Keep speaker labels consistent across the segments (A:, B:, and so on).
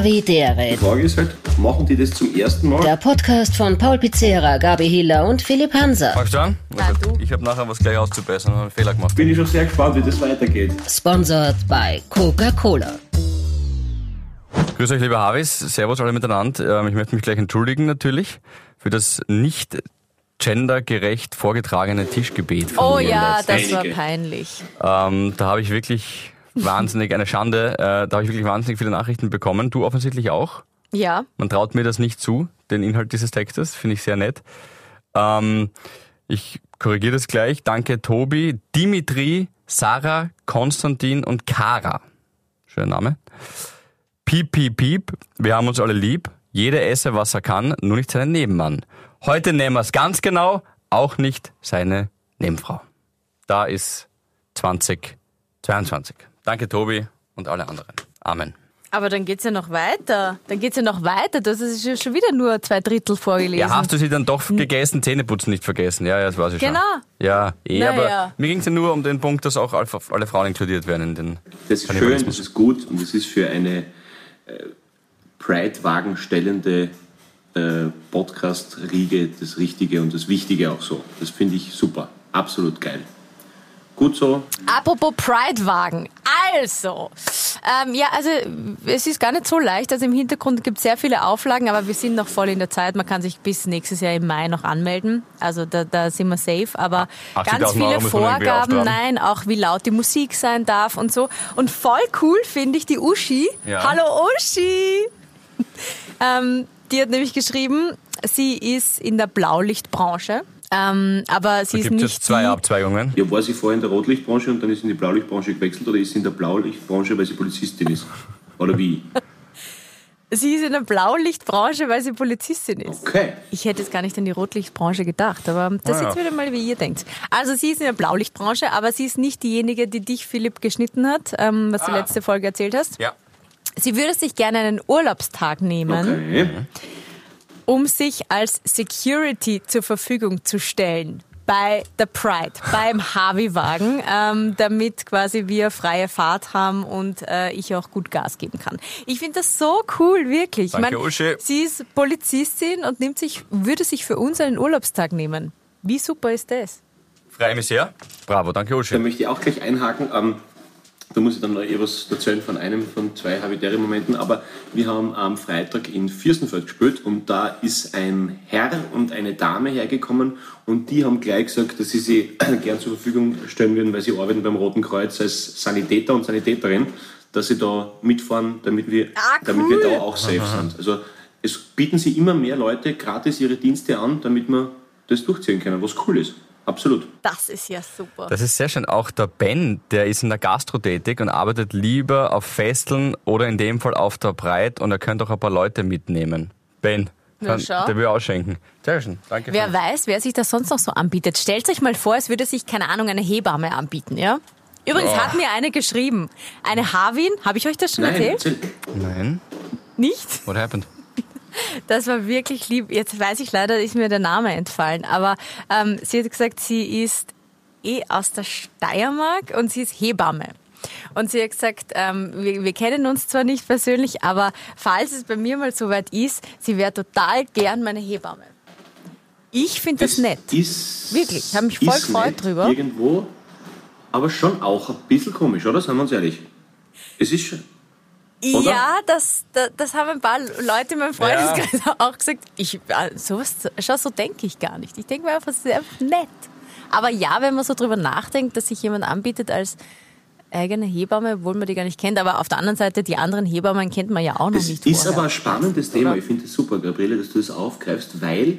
A: Havidere.
B: Die Frage ist halt, machen die das zum ersten Mal?
A: Der Podcast von Paul Pizzera, Gabi Hiller und Philipp Hanser.
C: Fangst du an?
D: Nein, du.
C: Ich habe nachher was gleich auszubessern, habe einen Fehler gemacht.
B: Bin ich schon sehr gespannt, wie das weitergeht.
A: Sponsored by Coca-Cola.
C: Grüß euch, lieber Havis. Servus alle miteinander. Ähm, Ich möchte mich gleich entschuldigen natürlich für das nicht gendergerecht vorgetragene Tischgebet von
D: Oh ja, das war peinlich.
C: Ähm, da habe ich wirklich wahnsinnig, eine Schande, äh, da habe ich wirklich wahnsinnig viele Nachrichten bekommen. Du offensichtlich auch.
D: Ja.
C: Man traut mir das nicht zu, den Inhalt dieses Textes, finde ich sehr nett. Ähm, ich korrigiere das gleich. Danke Tobi, Dimitri, Sarah, Konstantin und Kara. Schöner Name. Piep, piep, piep. Wir haben uns alle lieb. Jeder esse, was er kann, nur nicht seinen Nebenmann. Heute nehmen wir es ganz genau, auch nicht seine Nebenfrau. Da ist 2022. Danke Tobi und alle anderen. Amen.
D: Aber dann geht's ja noch weiter. Dann geht's ja noch weiter. Das ist ja schon wieder nur zwei Drittel vorgelesen.
C: Ja, hast du sie dann doch gegessen, Zähneputzen nicht vergessen? Ja, ja, das weiß ich
D: Genau.
C: schon. Ja, eh,
D: Na
C: aber
D: ja.
C: mir ging es ja nur um den Punkt, dass auch alle, Frauen inkludiert werden in den
B: Das ist schön, das ist gut und es ist für eine äh, Pride-Wagen stellende äh, Podcast-Riege das Richtige und das Wichtige auch so. Das finde ich super. Absolut geil. Gut so.
D: Apropos Pride-Wagen. Also, ähm, ja, also es ist gar nicht so leicht. Also im Hintergrund gibt es sehr viele Auflagen, aber wir sind noch voll in der Zeit. Man kann sich bis nächstes Jahr im Mai noch anmelden. Also da, da sind wir safe. Aber
C: 80.000
D: ganz
C: Euro
D: viele
C: irgendwie
D: Vorgaben, nein, auch wie laut die Musik sein darf und so. Und voll cool finde ich die Uschi.
C: Ja.
D: Hallo Uschi! ähm, die hat nämlich geschrieben, sie ist in der Blaulichtbranche. Ähm, aber sie
C: Da
D: ist
C: gibt es
D: nicht
C: jetzt zwei Abzweigungen.
B: Ja, war sie vorher in der Rotlichtbranche und dann ist sie in die Blaulichtbranche gewechselt oder ist sie in der Blaulichtbranche, weil sie Polizistin ist? Oder wie?
D: Sie ist in der Blaulichtbranche, weil sie Polizistin ist.
B: Okay.
D: Ich hätte jetzt gar nicht an die Rotlichtbranche gedacht, aber das
C: Ah,
D: ist jetzt
C: ja.
D: wieder mal, wie ihr denkt. Also sie ist in der Blaulichtbranche, aber sie ist nicht diejenige, die dich, Philipp, geschnitten hat, ähm, was du
C: Ah.
D: letzte Folge erzählt hast.
C: Ja.
D: Sie würde sich gerne einen Urlaubstag nehmen,
B: Okay.
D: Um sich als Security zur Verfügung zu stellen bei der Pride, beim Harvey-Wagen, ähm, damit quasi wir freie Fahrt haben und äh, ich auch gut Gas geben kann. Ich finde das so cool, wirklich.
C: Danke,
D: ich mein,
C: Uschi.
D: sie ist Polizistin und nimmt sich, würde sich für uns einen Urlaubstag nehmen. Wie super ist das?
C: Freue mich sehr. Bravo, danke
B: Da
C: Uschi.
B: möchte ich auch gleich einhaken. Ähm, da muss ich dann noch etwas erzählen von einem von zwei habitäre Momenten. Aber wir haben am Freitag in Fürstenfeld gespielt und da ist ein Herr und eine Dame hergekommen und die haben gleich gesagt, dass sie sie gern zur Verfügung stellen würden, weil sie arbeiten beim Roten Kreuz als Sanitäter und Sanitäterin, dass sie da mitfahren, damit wir,
D: Ah,
B: damit wir
D: cool.
B: da auch safe sind. Also es bieten sie immer mehr Leute gratis ihre Dienste an, damit wir das durchziehen können, was cool ist. Absolut.
D: Das ist ja super.
C: Das ist sehr schön. Auch der Ben, der ist in der Gastro tätig und arbeitet lieber auf Festeln oder in dem Fall auf der Breit und er könnte auch ein paar Leute mitnehmen. Ben, kann, der will ausschenken. Sehr schön, danke.
D: Wer weiß, wer sich das sonst noch so anbietet. Stellt euch mal vor, es würde sich, keine Ahnung, eine Hebamme anbieten, ja? Übrigens hat mir eine geschrieben. Eine Harwin, habe ich euch das schon
B: Nein,
D: erzählt?
B: erzähl.
C: Nein,
D: Nicht?
C: what happened?
D: Das war wirklich lieb. Jetzt weiß ich leider, ist mir der Name entfallen. Aber ähm, sie hat gesagt, sie ist eh aus der Steiermark und sie ist Hebamme. Und sie hat gesagt, ähm, wir, wir kennen uns zwar nicht persönlich, aber falls es bei mir mal soweit ist, sie wäre total gern meine Hebamme. Ich finde das nett.
B: Ist,
D: Wirklich, ich hab mich voll gefreut drüber.
B: Irgendwo, aber schon auch ein bisschen komisch, oder? Seien wir uns ehrlich. Es ist schon. Oder?
D: Ja, das, das, das haben ein paar Leute in meinem Freundeskreis auch gesagt. Ich, äh, sowas, schau, so denke ich gar nicht. Ich denke mir einfach, es ist einfach nett. Aber ja, wenn man so drüber nachdenkt, dass sich jemand anbietet als eigene Hebamme, obwohl man die gar nicht kennt. Aber auf der anderen Seite, die anderen Hebammen kennt man ja auch noch
B: Es
D: nicht.
B: ist
D: vorher.
B: aber ein spannendes Thema.
D: Oder?
B: Ich finde es super, Gabriele, dass du das aufgreifst, weil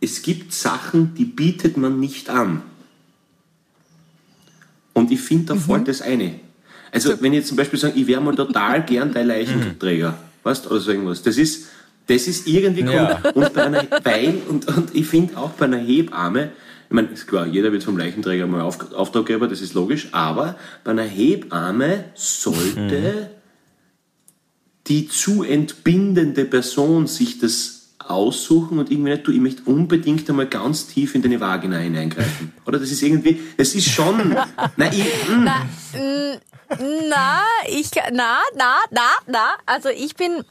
B: es gibt Sachen, die bietet man nicht an. Und ich finde, da
D: Mhm.
B: fällt das eine. Also, wenn ich jetzt zum Beispiel sage, ich wäre mal total gern dein Leichenträger, weißt du, oder so irgendwas, das ist, das ist irgendwie cool.
C: Ja.
B: Und bei einer, weil, und, und ich finde auch bei einer Hebamme, ich meine, ist klar, jeder wird vom Leichenträger mal Auf, Auftraggeber, das ist logisch, aber bei einer Hebamme sollte die zu entbindende Person sich das aussuchen und irgendwie nicht, du, ich möchte unbedingt einmal ganz tief in deine Vagina hineingreifen. Oder das ist irgendwie, das ist schon, nein, ich, mm,
D: Na, ich, na, na, na, na. Also ich bin,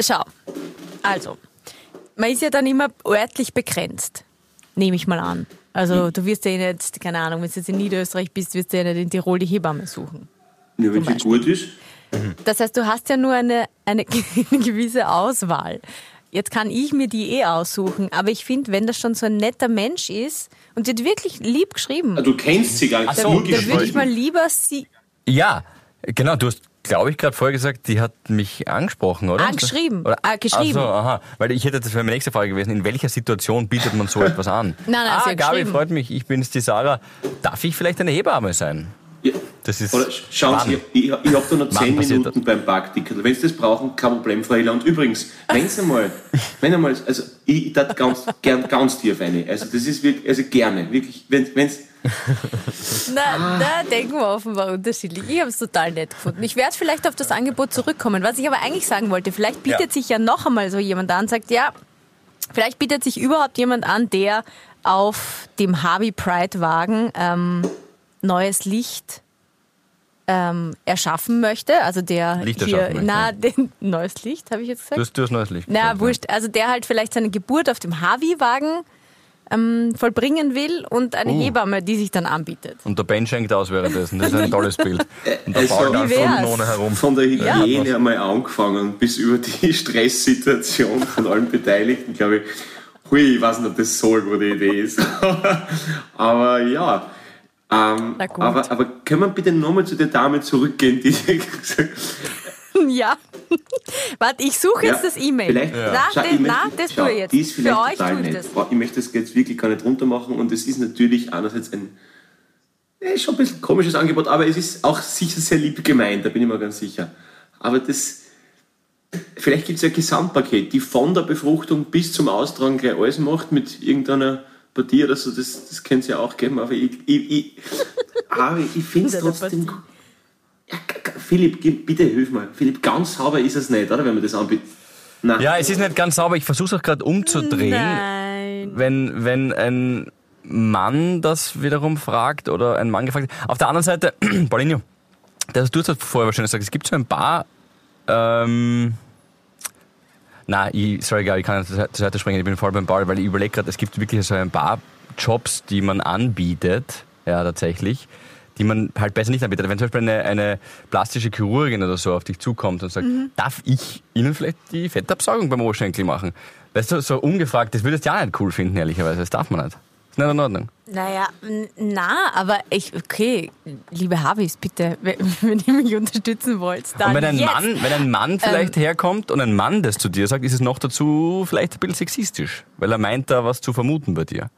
D: schau. Also, man ist ja dann immer örtlich begrenzt. Nehme ich mal an. Also, du wirst ja eh nicht, keine Ahnung, wenn du jetzt in Niederösterreich bist, wirst du ja nicht in Tirol die Hebamme suchen.
B: Ja, wenn sie gut ist.
D: Das heißt, du hast ja nur eine, eine gewisse Auswahl. Jetzt kann ich mir die eh aussuchen, aber ich finde, wenn das schon so ein netter Mensch ist und die hat wirklich lieb geschrieben,
B: Ah, Du kennst sie gar nicht,
C: Ach so,
B: nur
D: dann würde ich mal lieber sie
C: Ja, genau, du hast, glaube ich, gerade vorher gesagt, die hat mich angesprochen, oder?
D: Ah, geschrieben.
C: Oder,
D: Ah, geschrieben.
C: Ach so, aha. Weil ich hätte, das wäre meine nächste Frage gewesen, in welcher Situation bietet man so etwas an?
D: Nein, nein,
C: ah,
D: sie hat
C: Gabi,
D: geschrieben.
C: freut mich, ich bin's, die Sarah. Darf ich vielleicht eine Hebamme sein?
B: Ja.
C: Das ist
B: Oder sch- schauen
C: Wann?
B: Sie, ich, ich habe da noch
C: Wann
B: 10
C: passiert
B: Minuten beim Parkticket. Wenn Sie das brauchen, kein Problem, Frau Hiller. Und übrigens, wenn Sie mal, wenn einmal, also ich, ich tat ganz, gern ganz tief eine. Also das ist wirklich, also gerne, wirklich, wenn wenn's,
D: Na, da denken wir offenbar unterschiedlich. Ich habe es total nett gefunden. Ich werde vielleicht auf das Angebot zurückkommen. Was ich aber eigentlich sagen wollte, vielleicht bietet
C: Ja.
D: sich ja noch einmal so jemand an, sagt, ja, vielleicht bietet sich überhaupt jemand an, der auf dem Harvey Pride Wagen ähm, neues Licht ähm, erschaffen möchte. Also der
C: Licht
D: hier, na,
C: ja.
D: den, neues Licht, habe ich jetzt gesagt?
C: Du hast, du hast neues Licht.
D: Na,
C: gesagt, ja.
D: wurscht. Also der halt vielleicht seine Geburt auf dem Harvey-Wagen ähm, vollbringen will und eine
C: Oh.
D: Hebamme, die sich dann anbietet.
C: Und der Ben schenkt aus währenddessen. Das ist ein tolles Bild. Und der
B: Also,
C: einfach
D: wär's?
C: ohne herum.
B: von der
C: Ja.
B: Hygiene einmal angefangen bis über die Stresssituation von allen Beteiligten, glaube ich, hui, ich weiß nicht, ob das so eine gute Idee ist. aber ja. Ähm,
D: Na gut.
B: aber, aber können wir bitte nochmal zu der Dame zurückgehen, die
D: Ja. Warte, ich suche jetzt
B: Ja,
D: das E-Mail.
B: Vielleicht,
D: Na,
B: Schau,
D: das,
B: ich
D: na,
B: möchte-
D: das
B: schau,
D: tue ich jetzt.
B: Die ist vielleicht
D: Für euch
B: total
D: tue ich
B: nett.
D: das.
B: Ich möchte das jetzt wirklich gar nicht runter machen und es ist natürlich einerseits ein äh, schon ein bisschen komisches Angebot, aber es ist auch sicher sehr lieb gemeint, da bin ich mir ganz sicher. Aber das, vielleicht gibt es ja ein Gesamtpaket, die von der Befruchtung bis zum Austragen gleich alles macht mit irgendeiner Partie oder so, das, das könnte es ja auch geben, aber ich, ich, ich, aber ich finde es trotzdem... Ja, Philipp, bitte hilf mir. Philipp, ganz sauber ist es nicht, oder? Wenn man das anbietet. Nein.
C: Ja, es ist nicht ganz sauber. Ich versuche es auch gerade umzudrehen.
D: Nein.
C: wenn, wenn ein Mann das wiederum fragt oder ein Mann gefragt. Auf der anderen Seite, Paulinho, das, du hast das vorher wahrscheinlich gesagt, es gibt so ein paar, ähm, na, ich, sorry, Gabi, ich kann nicht zur Seite springen, ich bin voll beim Ball, weil ich überlege gerade, es gibt wirklich so ein paar Jobs, die man anbietet, ja, tatsächlich, die man halt besser nicht anbietet. Wenn zum Beispiel eine, eine plastische Chirurgin oder so auf dich zukommt und sagt, darf ich Ihnen vielleicht die Fettabsaugung beim Oberschenkel machen? Weißt du, so ungefragt, das würdest du ja nicht cool finden, ehrlicherweise. Das darf man nicht. Nicht in Ordnung.
D: Naja, na, aber ich, okay, liebe Harvis, bitte, wenn ihr mich unterstützen wollt, dann
C: Und wenn ein
D: jetzt.
C: Mann, wenn ein Mann vielleicht herkommt und ein Mann das zu dir sagt, ist es noch dazu vielleicht ein bisschen sexistisch, weil er meint da was zu vermuten bei dir.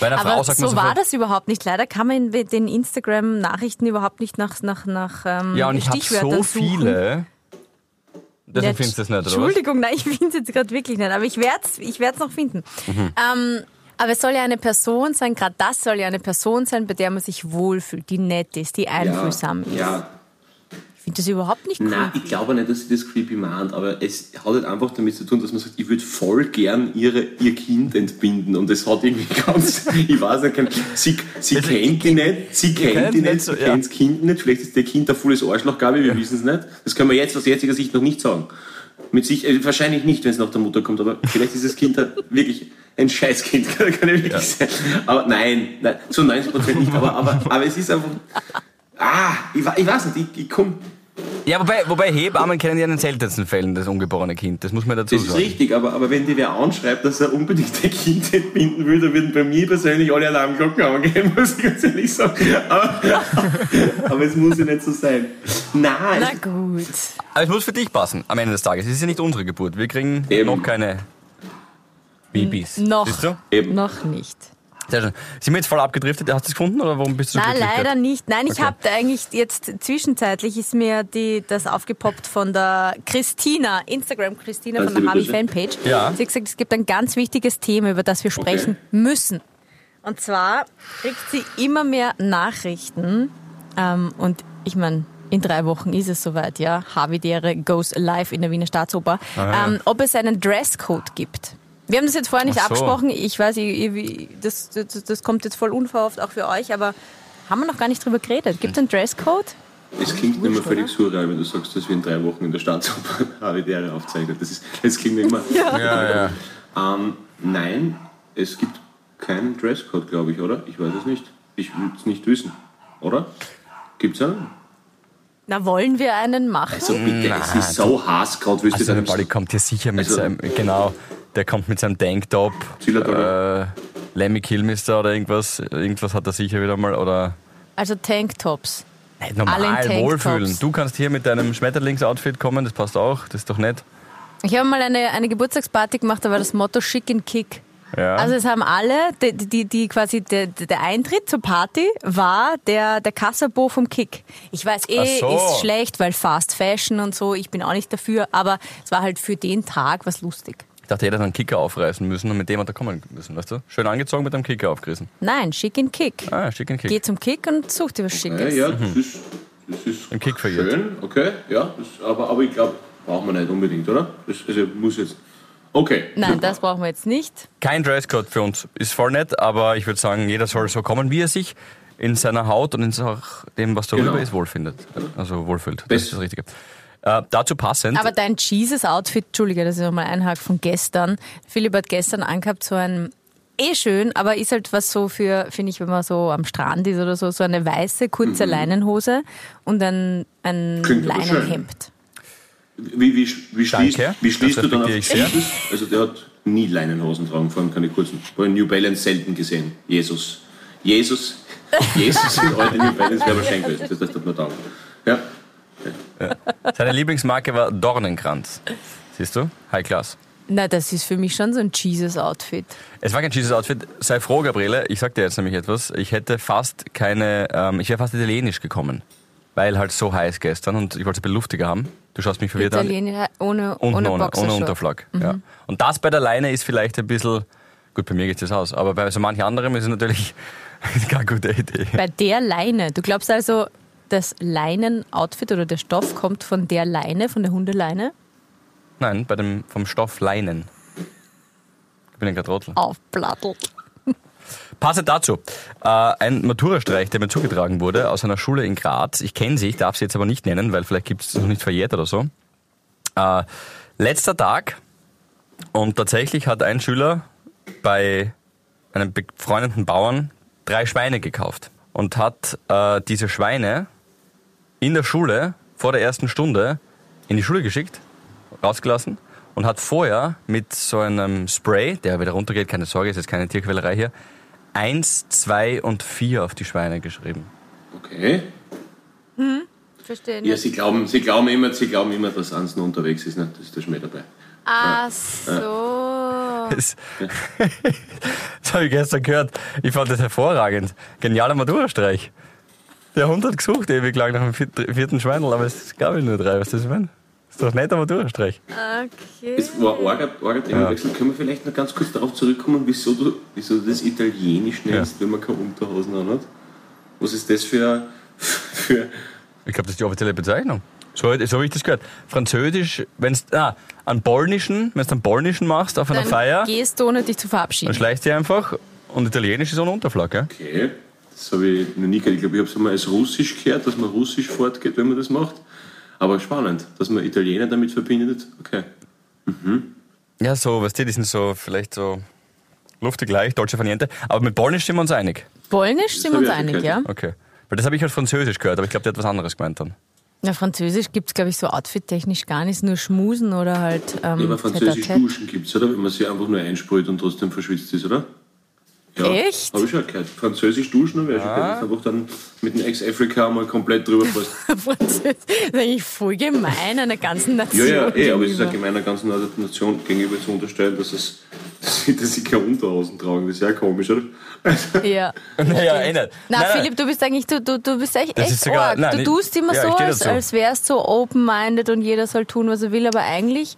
C: Bei einer Frau
D: Aber
C: sagt man
D: so war das überhaupt nicht. Leider kann man in den Instagram-Nachrichten überhaupt nicht nach, nach, nach ähm,
C: ja und ich habe so
D: suchen.
C: viele. Deswegen
D: Ja,
C: findest du das nicht, oder?
D: Entschuldigung, nein, ich finde es jetzt gerade wirklich nicht, aber ich werde es ich werd's noch finden.
C: Mhm.
D: Ähm, aber es soll ja eine Person sein, gerade das soll ja eine Person sein, bei der man sich wohlfühlt, die nett ist, die einfühlsam ist.
B: Ja,
D: Ich finde das überhaupt nicht cool.
B: nein, ich glaube nicht, dass sie das creepy meint, aber es hat halt einfach damit zu tun, dass man sagt, ich würde voll gern ihre, ihr Kind entbinden und das hat irgendwie ganz, ich weiß nicht, kein- sie, sie
C: Also,
B: kennt die nicht, sie kennt die
C: nicht so,
B: sie
C: ja.
B: kennt das Kind nicht, vielleicht ist der Kind ein volles Arschloch, Gabi, wir wissen es nicht. Das können wir jetzt aus jetziger Sicht noch nicht sagen. Mit sich, äh, wahrscheinlich nicht, wenn es nach der Mutter kommt, aber vielleicht ist das Kind halt wirklich ein Scheißkind, kann, kann ich wirklich sein. Aber nein, nein, zu 90 Prozent nicht, aber, aber, aber es ist einfach, ah, ich, ich weiß nicht, ich, ich komme
C: Ja, wobei, wobei Hebammen kennen ja in den seltensten Fällen das ungeborene Kind. Das muss man dazu
B: Das ist
C: sagen.
B: richtig, aber, aber wenn dir wer anschreibt, dass er unbedingt ein Kind entbinden will, dann würden bei mir persönlich alle Alarmglocken angehen, muss ich ganz ehrlich sagen. Aber, aber es muss ja nicht so sein. Nein,
D: Na gut.
C: Aber es muss für dich passen am Ende des Tages. Es ist ja nicht unsere Geburt. Wir kriegen
B: Eben.
C: noch keine Babys.
D: Noch.
C: Siehst du?
B: Eben.
D: Noch nicht.
C: Sehr schön. Sind wir jetzt voll abgedriftet? Hast du es gefunden oder warum bist du so
D: Nein, leider nicht. Nein, ich
C: Okay.
D: habe eigentlich jetzt zwischenzeitlich ist mir die, das aufgepoppt von der Christina, Instagram Christina von der Harvey. Fanpage.
C: Ja.
D: Sie hat gesagt, es gibt ein ganz wichtiges Thema, über das wir sprechen müssen. Und zwar kriegt sie immer mehr Nachrichten ähm, und ich meine, in drei Wochen ist es soweit, ja. Havidere goes live in der Wiener Staatsoper.
C: Ah, ja.
D: ähm, ob es einen Dresscode gibt. Wir haben das jetzt vorher nicht
C: so.
D: abgesprochen. Ich weiß, ich, das, das, das kommt jetzt voll unverhofft auch für euch, aber haben wir noch gar nicht drüber geredet. Gibt es einen Dresscode?
B: Es klingt nicht mehr völlig surreal, wenn du sagst, dass wir in drei Wochen in der Staatsoper Havidere aufzeichnen. Das, ist, das klingt nicht mehr.
C: Ja, ja.
B: Ähm, nein, es gibt keinen Dresscode, glaube ich, oder? Ich weiß es nicht. Ich würde es nicht wissen. Oder? Gibt es einen?
D: Na, wollen wir einen machen?
B: Also bitte, es ist so heiß gerade, willst
C: Also
B: du
C: der Balli kommt hier sicher mit
B: Also-
C: seinem, genau, der kommt mit seinem Tanktop, äh, Lemmy Kilmister oder irgendwas, irgendwas hat er sicher wieder mal, oder
D: Also Tanktops.
C: nicht
D: Alle in
C: normal,
D: Tanktops.
C: wohlfühlen. Du kannst hier mit deinem Schmetterlingsoutfit kommen, das passt auch, das ist doch nett.
D: Ich habe mal eine, eine Geburtstagsparty gemacht, da war das Motto Schick in Kick.
C: Ja.
D: Also es haben alle, die, die, die quasi der, der Eintritt zur Party war der, der Kassabo vom Kick. Ich weiß eh,
C: so.
D: ist schlecht, weil Fast Fashion und so, ich bin auch nicht dafür, aber es war halt für den Tag was lustig.
C: Ich dachte, jeder hat einen Kicker aufreißen müssen und mit dem hat er kommen müssen, weißt du? Schön angezogen mit einem Kicker aufgerissen.
D: Nein, Schick in Kick.
C: Ah, schick den Kick.
D: Geh zum Kick und such dir was
B: Ja,
D: Schickes.
B: ja, das ist, das ist
C: Im Kick verirrt.
B: schön, okay, ja, das, aber, aber ich glaube, brauchen wir nicht unbedingt, oder? Das, also muss jetzt. Okay.
D: Nein, das brauchen wir jetzt nicht.
C: Kein Dresscode für uns, ist voll nett, aber ich würde sagen, jeder soll so kommen, wie er sich in seiner Haut und in dem, was darüber
B: Genau.
C: ist, wohlfindet. Also wohlfühlt. Das
B: Best-
C: ist das Richtige. Äh, dazu passend.
D: Aber dein Jesus-Outfit, Entschuldige, das ist nochmal ein Hack von gestern. Philipp hat gestern angehabt, so ein eh schön, aber ist halt was so für, finde ich, wenn man so am Strand ist oder so, so eine weiße, kurze Leinenhose und ein, ein
B: Mhm. Klingt.
D: Leinenhemd.
B: Wie, wie, wie schließt,
C: Danke,
B: wie schließt
C: das
B: du dann auf
C: respektiere ich sehr.
B: Jesus? Also der hat nie Leinenhosen tragen, vor allem keine kurzen. Bei New Balance selten gesehen. Jesus. Jesus. Jesus in alte New Balance wäre wahrscheinlich gewesen. Das hat man da. Ja.
C: Seine Lieblingsmarke war Dornenkranz. Siehst du? High Class.
D: Na, das ist für mich schon so ein Jesus-Outfit.
C: Es war kein Jesus-Outfit. Sei froh, Gabriele. Ich sag dir jetzt nämlich etwas. Ich hätte fast keine, ähm, ich wäre fast italienisch gekommen. Weil halt so heiß gestern und ich wollte es ein bisschen luftiger haben. Du schaust mich verwirrt an.
D: Italiener ohne,
C: Unten
D: ohne
C: ohne, ohne. Unterflag.
D: Mhm.
C: Ja. Und das bei der Leine ist vielleicht ein bisschen, gut, bei mir geht das aus, aber bei so manchen anderen ist es natürlich keine gute Idee.
D: Bei der Leine. Du glaubst also, das Leinen-Outfit oder der Stoff kommt von der Leine, von der Hundeleine?
C: Nein, bei dem, vom Stoff Leinen. Ich bin ein Trottel.
D: Aufplattelt.
C: Passend dazu, äh, ein Maturastreich, der mir zugetragen wurde aus einer Schule in Graz. Ich kenne sie, ich darf sie jetzt aber nicht nennen, weil vielleicht gibt es noch nicht verjährt oder so. Äh, letzter Tag und tatsächlich hat ein Schüler bei einem befreundeten Bauern drei Schweine gekauft und hat äh, diese Schweine in der Schule vor der ersten Stunde in die Schule geschickt, rausgelassen und hat vorher mit so einem Spray, der wieder runtergeht, keine Sorge, ist jetzt keine Tierquälerei hier, eins, zwei und vier auf die Schweine geschrieben.
B: Okay.
D: Verstehe
B: Ja, sie glauben, sie glauben immer, sie glauben immer, dass noch unterwegs ist. Ne? Das ist der Schmäh dabei.
D: Ach so.
C: Das, das habe ich gestern gehört. Ich fand das hervorragend. Genialer Maturastreich. Der Hund hat gesucht ewig lang nach dem viert- vierten Schweinel, aber es gab nur drei. Was ist das ich meine? Das ist doch netter Maturastreich.
D: Okay.
B: Es war arger, arger Themenwechsel. Können wir vielleicht noch ganz kurz darauf zurückkommen, wieso du, wieso du das Italienisch nennst, wenn man keine Unterhosen anhat? Was ist das für, für
C: Ich glaube, das ist die offizielle Bezeichnung. So, so habe ich das gehört. Französisch, wenn es ah, an polnischen, wenn du einen polnischen machst auf einer
D: Dann
C: Feier,
D: gehst du, ohne dich zu
C: dann
D: verabschieden.
C: schleichst du einfach und Italienisch ist so ein Unterflag, gell?
B: Okay, das habe ich noch nie gehört. Ich glaube, ich habe es einmal als Russisch gehört, dass man Russisch fortgeht, wenn man das macht. Aber spannend, dass man Italiener damit verbindet. Okay.
C: Ja, so, weißt du, die sind so vielleicht so luftig leicht, deutsche Variante. Aber mit Polnisch sind wir uns einig.
D: Polnisch sind wir uns einig,
B: gehört.
D: ja?
C: Okay. Weil das habe ich halt Französisch gehört, aber ich glaube, der hat was anderes gemeint dann.
D: Na, Französisch gibt es, glaube ich, so outfit-technisch gar nicht, nur Schmusen oder halt ähm,
B: Ja, aber französisch. Duschen gibt es, oder? Wenn man sich einfach nur einsprüht und trotzdem verschwitzt ist, oder? Ja,
D: Echt?
B: Habe ich schon gehört. Französisch duschen habe ich schon gehört. Einfach dann mit dem Ex-Afrika mal komplett drüber passt.
D: Französisch das ist eigentlich voll gemein einer ganzen
B: Ja,
D: Nation.
B: ja, eh, aber es ist auch gemeiner ganzen Nation gegenüber zu unterstellen, dass, es, dass, sie, dass sie keine Unterhosen tragen. Das ist ja komisch, oder?
D: Ja.
C: Naja, eh nicht.
D: Na,
C: Nein.
D: Philipp, du bist eigentlich, du, du, du bist echt, echt
C: sogar-
D: arg.
C: nein,
D: du tust immer
C: ja,
D: so,
C: ich
D: als, als wärst du open-minded und jeder soll tun, was er will, aber eigentlich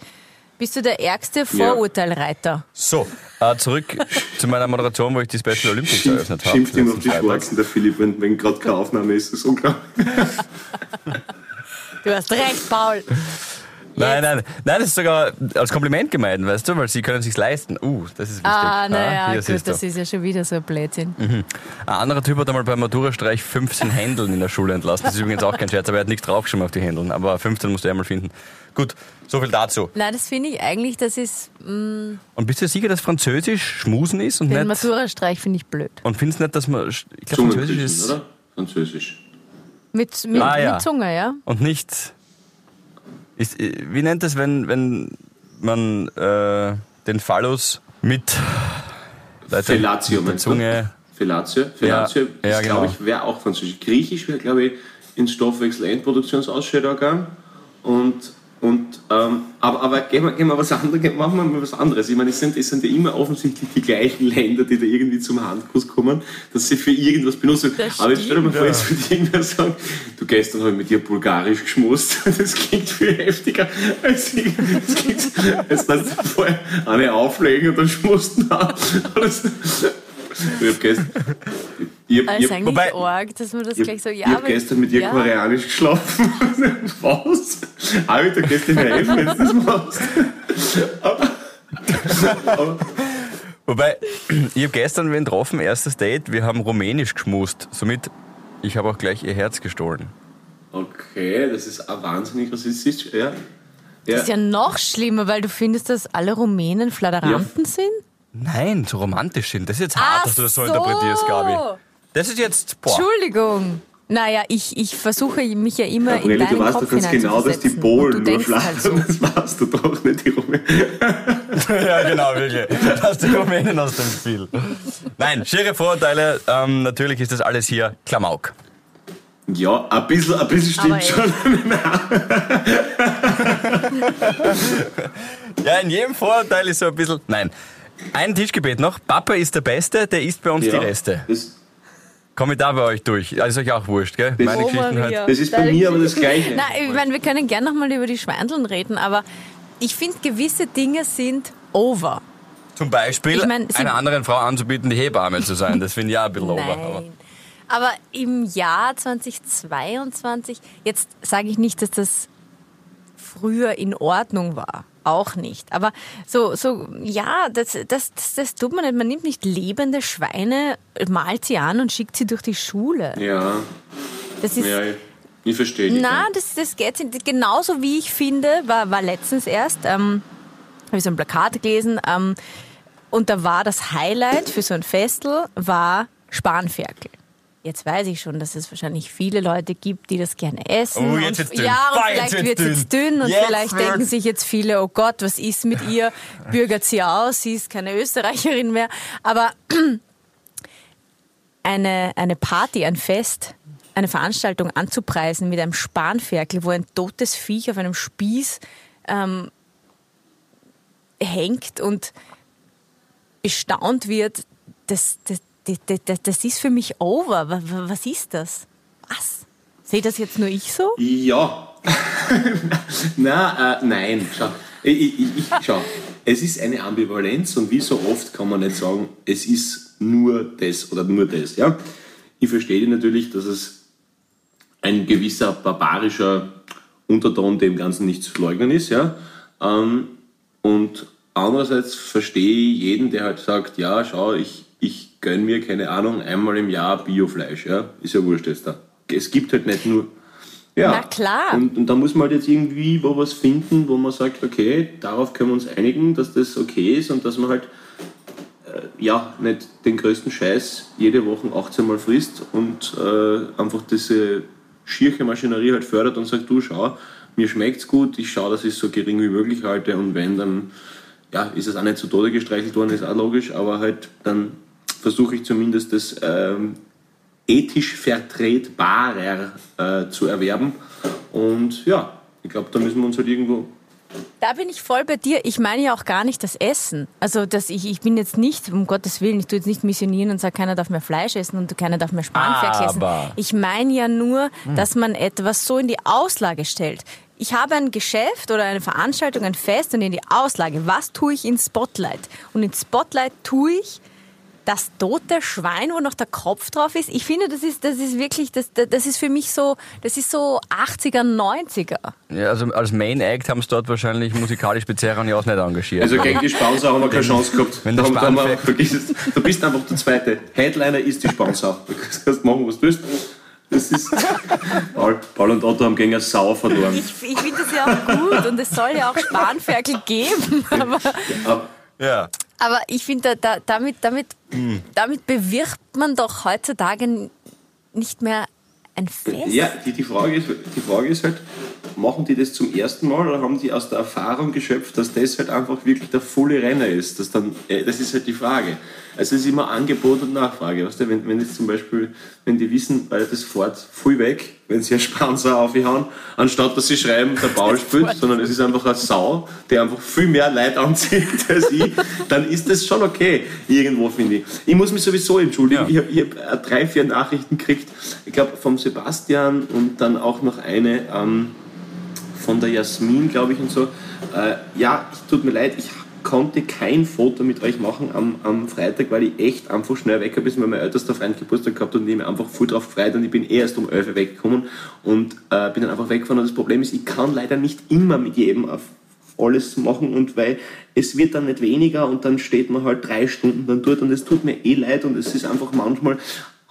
D: bist du der ärgste Vorurteilreiter.
C: So, äh, zurück zu meiner Moderation, wo ich die Special Olympics eröffnet habe.
B: Schimpft ihm auf die. Schwarzen, der Philipp, wenn, wenn gerade keine Aufnahme ist. Ist unglaublich.
D: Du hast recht, Paul.
C: Nein, nein, nein, das ist sogar als Kompliment gemeint, weißt du, weil sie können es sich leisten. Uh, das ist wichtig.
D: Ah, naja,
C: hier
D: gut, das ist ja schon wieder so ein Blödsinn.
C: Ein anderer Typ hat einmal beim Matura-Streich 15 Händeln in der Schule entlassen. Das ist übrigens auch kein Scherz, aber er hat nichts draufgeschrieben auf die Händeln. Aber 15 musste er einmal finden. Gut, so viel dazu.
D: Nein, das finde ich eigentlich, das ist, mh,
C: Und bist du sicher, dass Französisch Schmusen ist und
D: den
C: nicht...
D: Matura-Streich finde ich blöd.
C: Und findest nicht, dass man... Ich glaube, Französisch ist...
B: oder? Französisch.
D: Mit, mit,
C: Ah, ja.
D: mit Zunge, ja?
C: Und nicht... Ist, äh, wie nennt es, wenn, wenn man äh, den Phallus mit... Leute,
B: Fellatio,
C: mit? Zunge...
B: Fellatio. Fellatio
C: Ja, ja,
B: ist, glaube
C: genau.
B: ich, wäre auch französisch. Griechisch wäre, glaube ich, ins Stoffwechselendproduktionsausscheidorgan. Und, und, ähm, aber, aber gehen wir, gehen wir was anderes, machen wir mal was anderes. Ich meine, es sind, es sind ja immer offensichtlich die gleichen Länder, die da irgendwie zum Handkuss kommen, dass sie für irgendwas benutzen.
D: Das
B: aber jetzt stell dir mal vor, jetzt würde irgendwer sagen, du gestern habe ich mit dir bulgarisch geschmust. Das klingt viel heftiger als ich. Das klingt, als dass du vorher eine auflegen und dann schmusten. Ich hab gestern, ich hab, ich hab,
C: wobei-
D: arg, dass man das
B: ich,
D: gleich so,
B: ich
D: ja,
B: hab
D: aber-
B: gestern mit dir
D: ja.
B: koreanisch geschlafen. Was? Hab ich dir gestern helfen, wenn du das machst? Aber, aber,
C: Wobei, ich habe gestern wen getroffen, erstes Date, wir haben rumänisch geschmust. Somit, ich habe auch gleich ihr Herz gestohlen.
B: okay, das ist auch wahnsinnig rassistisch. Ja. Ja.
D: Das ist ja noch schlimmer, weil du findest, dass alle Rumänen Fladeranten sind?
C: Nein, so romantisch sind. Das ist jetzt hart,
D: Ach
C: dass du das so,
D: so.
C: interpretierst, Gabi. Das ist jetzt, boah.
D: Entschuldigung. Naja, ich, ich versuche mich ja immer in
B: Gabriele,
D: deinen
B: du weißt
D: Kopf
B: doch ganz genau, dass die Polen
D: du
B: nur
D: denkst
B: flattern.
D: halt so.
B: Das weißt du doch nicht, die Rumänen.
C: ja, genau, wirklich. Dass die Rumänen aus dem Spiel. Nein, schiere Vorurteile. Ähm, natürlich ist das alles hier Klamauk.
B: Ja, ein bisschen, ein bisschen stimmt schon.
C: Ja, in jedem Vorurteil ist so ein bisschen. Nein. Ein Tischgebet noch. Papa ist der Beste, der isst bei uns die
B: Ja,
C: Reste.
B: Das,
C: Komm ich da bei euch durch. Also ist euch auch wurscht, gell? Meine
D: Oh,
C: Geschichten
D: Maria.
C: halt.
B: das ist bei
D: Deine
B: mir aber das Gleiche.
D: Nein, ich meine, wir können gerne nochmal über die Schweindeln reden, aber ich finde, gewisse Dinge sind over.
C: Zum Beispiel
D: Ich mein,
C: einer anderen Frau anzubieten, die Hebamme zu sein. Das finde ich ja ein bisschen over. Aber
D: Nein. Aber im Jahr 2022, jetzt sage ich nicht, dass das früher in Ordnung war. Auch nicht. Aber so, so ja, das, das, das, das tut man nicht. Man nimmt nicht lebende Schweine, malt sie an und schickt sie durch die Schule.
B: Ja,
D: Das ist.
B: ja, ich, verstehe.
D: Na, das, das geht genauso wie ich finde, war, war letztens erst, ähm, habe ich so ein Plakat gelesen, ähm, und da war das Highlight für so ein Festel, war Spanferkel. Jetzt weiß ich schon, dass es wahrscheinlich viele Leute gibt, die das gerne essen.
C: Oh, jetzt wird's dünn.
D: Ja, und vielleicht wird es jetzt
C: dünn.
D: und
C: Jetzt
D: vielleicht
C: wird's-
D: denken sich jetzt viele, oh Gott, was ist mit ihr? Bürgert sie aus, sie ist keine Österreicherin mehr. Aber eine, eine Party, ein Fest, eine Veranstaltung anzupreisen mit einem Spanferkel, wo ein totes Viech auf einem Spieß ähm, hängt und bestaunt wird, das, das, das, das, ist für mich over. Wa- wa- Was ist das? Was? Sehe das jetzt nur ich so?
B: Ja. Na, äh, nein, schau. Ich, ich, ich, schau. Es ist eine Ambivalenz und wie so oft kann man nicht sagen, es ist nur das oder nur das. Ja? Ich verstehe natürlich, dass es ein gewisser barbarischer Unterton dem Ganzen nicht zu leugnen ist. Ja? Ähm, und andererseits verstehe ich jeden, der halt sagt, ja, schau, ich, ich gönne mir, keine Ahnung, einmal im Jahr Biofleisch. Ja? Ist ja wurscht jetzt da. Es gibt halt nicht nur... Ja.
D: Na klar.
B: Und, und da muss man halt jetzt irgendwie wo was finden, wo man sagt, okay, darauf können wir uns einigen, dass das okay ist und dass man halt äh, ja nicht den größten Scheiß jede Woche 18 Mal frisst und äh, einfach diese schiere Maschinerie halt fördert und sagt, du schau, mir schmeckt's gut, ich schaue, dass ich es so gering wie möglich halte und wenn dann ja, ist es auch nicht zu Tode gestreichelt worden, ist auch logisch, aber halt dann versuche ich zumindest das ähm, ethisch vertretbarer äh, zu erwerben. Und ja, ich glaube, da müssen wir uns halt irgendwo.
D: Da bin ich voll bei dir. Ich meine ja auch gar nicht das Essen. Also dass ich, ich bin jetzt nicht, um Gottes Willen, ich tue jetzt nicht missionieren und sage, keiner darf mehr Fleisch essen und keiner darf mehr Spanferkel essen. Ich meine ja nur, dass man etwas so in die Auslage stellt. Ich habe ein Geschäft oder eine Veranstaltung, ein Fest und in die Auslage, was tue ich in Spotlight? Und in Spotlight tue ich das tote Schwein, wo noch der Kopf drauf ist, ich finde, das ist, das ist wirklich, das, das ist für mich so, das ist so 80er, 90er.
C: Ja, also als Main Act haben sie dort wahrscheinlich musikalisch Bezerran ja auch nicht engagiert.
B: Also gegen die Sponsor haben wir keine Chance gehabt.
C: wenn
B: da
C: der
B: haben, da haben wir,
C: Spanferkel-
B: vergiss es. Du bist einfach der Zweite. Headliner ist die Sponsor. Du kannst machen, was du willst. Das ist. Paul, Paul und Otto haben gegen eine Sau verloren.
D: Ich, ich finde das ja auch gut und es soll ja auch Spanferkel geben, aber,
B: Aber
C: ja.
D: Aber ich finde, da, da, damit, damit, damit bewirbt man doch heutzutage nicht mehr ein Fest.
B: Ja, die, die, Frage ist, die Frage ist halt, machen die das zum ersten Mal oder haben die aus der Erfahrung geschöpft, dass das halt einfach wirklich der volle Renner ist? Das, dann, äh, das ist halt die Frage. Also es ist immer Angebot und Nachfrage. Weißt du? wenn, wenn jetzt zum Beispiel, wenn die wissen, weil das fährt voll weg, wenn sie einen Sponsor aufhauen, anstatt dass sie schreiben, der Paul spielt, sondern es ist einfach eine Sau, die einfach viel mehr Leid anzieht als ich, dann ist das schon okay, irgendwo finde ich. Ich muss mich sowieso entschuldigen,
C: Ja.
B: ich habe hab drei, vier Nachrichten gekriegt, ich glaube vom Sebastian und dann auch noch eine ähm, von der Jasmin, glaube ich, und so. Äh, ja, es tut mir leid, ich konnte kein Foto mit euch machen am, am Freitag, weil ich echt einfach schnell weg bin, weil mein ältester Freund Geburtstag gehabt und ich mich einfach voll drauf gefreut und ich bin erst um 11 Uhr weggekommen und äh, bin dann einfach weggefahren und das Problem ist, ich kann leider nicht immer mit jedem auf alles machen und weil es wird dann nicht weniger und dann steht man halt drei Stunden dann dort und es tut mir eh leid und es ist einfach manchmal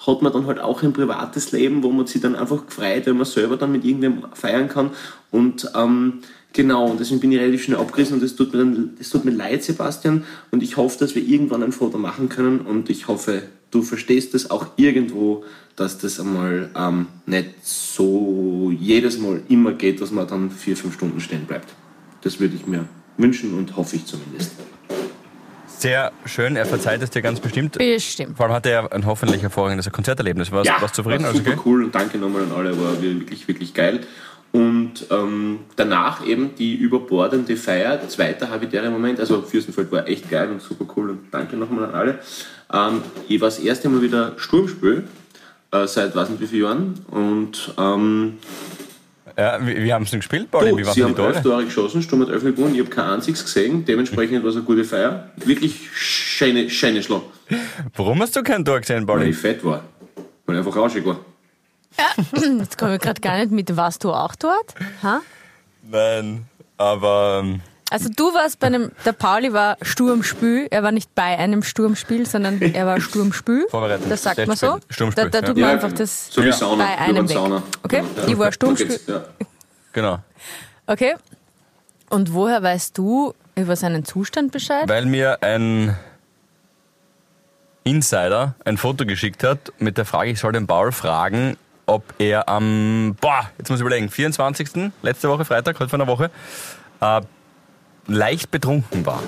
B: hat man dann halt auch ein privates Leben, wo man sich dann einfach gefreut, wenn man selber dann mit irgendwem feiern kann und ähm, genau, und deswegen bin ich relativ schnell abgerissen und es tut mir dann, es tut mir leid, Sebastian, und ich hoffe, dass wir irgendwann ein Foto machen können und ich hoffe, du verstehst das auch irgendwo, dass das einmal ähm, nicht so jedes Mal immer geht, dass man dann vier, fünf Stunden stehen bleibt. Das würde ich mir wünschen und hoffe ich zumindest.
C: Sehr schön, er verzeiht es dir ganz bestimmt.
D: Bestimmt.
C: Vor allem hat er ein hoffentlich hervorragendes Konzerterlebnis. Warst, du zufrieden?
B: war super
C: okay?
B: cool und danke nochmal an alle, war wirklich, wirklich geil. Und ähm, danach eben die überbordende Feier, zweiter habitärer Moment, also Fürstenfeld war echt geil und super cool und danke nochmal an alle. Ähm, ich war das erste Mal wieder Sturmspiel, äh, seit weiß nicht wie vielen Jahren und ähm,
C: Ja, wie, wie haben sie denn gespielt, Pauli?
B: du,
C: Wie waren
B: sie
C: die
B: haben elf
C: Tore?
B: Tore geschossen, Sturm hat elf gewonnen, ich habe kein einziges gesehen, dementsprechend war es eine gute Feier. Wirklich schöne, schöne Schlag,
C: Warum hast du kein Tor gesehen,
B: weil
C: Pauli?
B: ich fett war, weil ich einfach rauschig war.
D: Jetzt komme ich gerade gar nicht mit, warst du auch dort? Ha?
C: Nein, aber ähm,
D: Also du warst bei einem, der Pauli war Sturmspül, er war nicht bei einem Sturmspiel, sondern er war Sturmspül.
C: Vorbereitet.
D: Das sagt man so.
C: Sturmspiel,
D: Da, da tut
C: ja.
D: man
B: Ja,
D: einfach das
B: so wie. Sauna,
D: bei einem weg.
B: Sauna.
D: Okay,
B: Ja.
D: ich war
B: ja.
C: genau.
D: Okay. Und woher weißt du über seinen Zustand Bescheid?
C: Weil mir ein Insider ein Foto geschickt hat mit der Frage, ich soll den Paul fragen, ob er am, boah, jetzt muss ich überlegen, 24. letzte Woche, Freitag, heute vor einer Woche, äh, leicht betrunken war.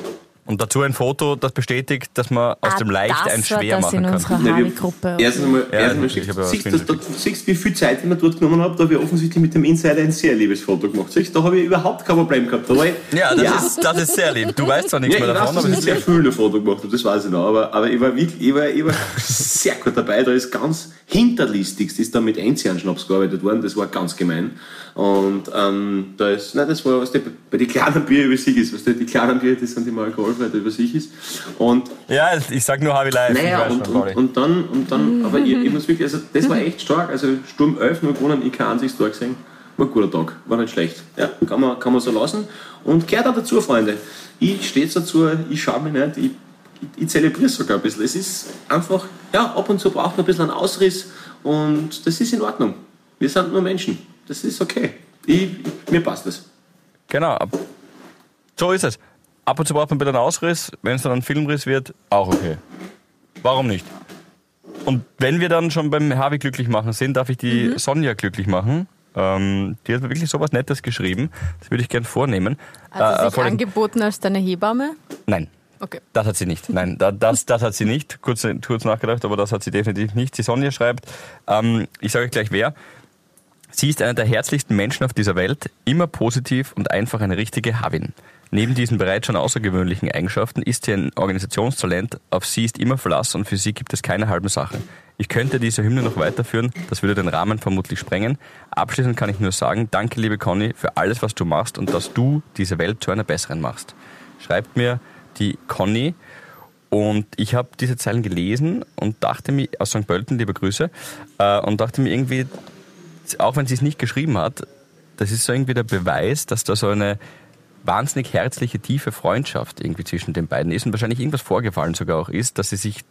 C: Und dazu ein Foto, das bestätigt, dass man aus
D: Ah,
C: dem Leicht ein schwer
D: das
C: machen
D: in
C: kann.
B: Nein, wir-. Erstens einmal,
C: Ja,
B: erstens einmal
C: ja
B: siehst, du, siehst wie viel Zeit ich mir dort genommen habe, da habe ich offensichtlich mit dem Insider ein sehr liebes Foto gemacht. Siehst, da habe ich überhaupt kein Problem gehabt. Da ich,
C: Ja, das, Ist, das ist sehr lieb. Du weißt zwar nichts
B: ja,
C: mehr
B: weiß,
C: davon,
B: dass
C: aber
B: ich
C: es
B: ein
C: ist
B: sehr viele Foto gemacht habe, das weiß ich noch. Aber, aber ich, war wirklich, ich, war, ich war sehr gut dabei. Da ist ganz hinterlistigst ist da mit Enzian-Schnaps gearbeitet worden. Das war ganz gemein. Und ähm, da ist, nein, das war, was die, bei den kleinen Bier über sich ist. Was die, die kleinen Bier, das sind immer alkoholfrei, die über sich ist. Und
C: Ja, ich sag nur Harvey Live. ich
B: naja, und,
C: schon,
B: und, und dann, und dann aber ich, ich muss wirklich, also das war echt stark. Also Sturm 11 nur gewonnen, ich kein einziges Tor gesehen. War ein guter Tag, war nicht schlecht. Ja, kann man, kann man so lassen. Und gehört auch dazu, Freunde. Ich stehe dazu, ich schaue mich nicht, ich, ich, ich zelebriere es sogar ein bisschen. Es ist einfach, ja, ab und zu braucht man ein bisschen einen Ausriss und das ist in Ordnung. Wir sind nur Menschen. Das ist okay. Ich, ich, mir passt das.
C: Genau. So ist es. Ab und zu braucht man bisschen einen Ausriss. Wenn es dann ein Filmriss wird, auch okay. Warum nicht? Und wenn wir dann schon beim Harvey glücklich machen sind, darf ich die Sonja glücklich machen. Ähm, die hat mir wirklich sowas Nettes geschrieben. Das würde ich gern vornehmen.
D: Hat sie
C: Äh,
D: sich angeboten als deine Hebamme?
C: Nein,
D: Okay.
C: das hat sie nicht. Nein, da, das, das hat sie nicht. Kurz, kurz nachgedacht, aber das hat sie definitiv nicht. Die Sonja schreibt, ähm, ich sage euch gleich wer. Sie ist einer der herzlichsten Menschen auf dieser Welt, immer positiv und einfach eine richtige Havin. Neben diesen bereits schon außergewöhnlichen Eigenschaften ist sie ein Organisationstalent, auf sie ist immer Verlass und für sie gibt es keine halben Sachen. Ich könnte diese Hymne noch weiterführen, das würde den Rahmen vermutlich sprengen. Abschließend kann ich nur sagen, danke liebe Conny für alles, was du machst und dass du diese Welt zu einer besseren machst. Schreibt mir die Conny Und ich habe diese Zeilen gelesen und dachte mir, aus St. Pölten, liebe Grüße, äh, und dachte mir irgendwie, auch wenn sie es nicht geschrieben hat, das ist so irgendwie der Beweis, dass da so eine wahnsinnig herzliche, tiefe Freundschaft irgendwie zwischen den beiden ist und wahrscheinlich irgendwas vorgefallen sogar auch ist, dass sie sich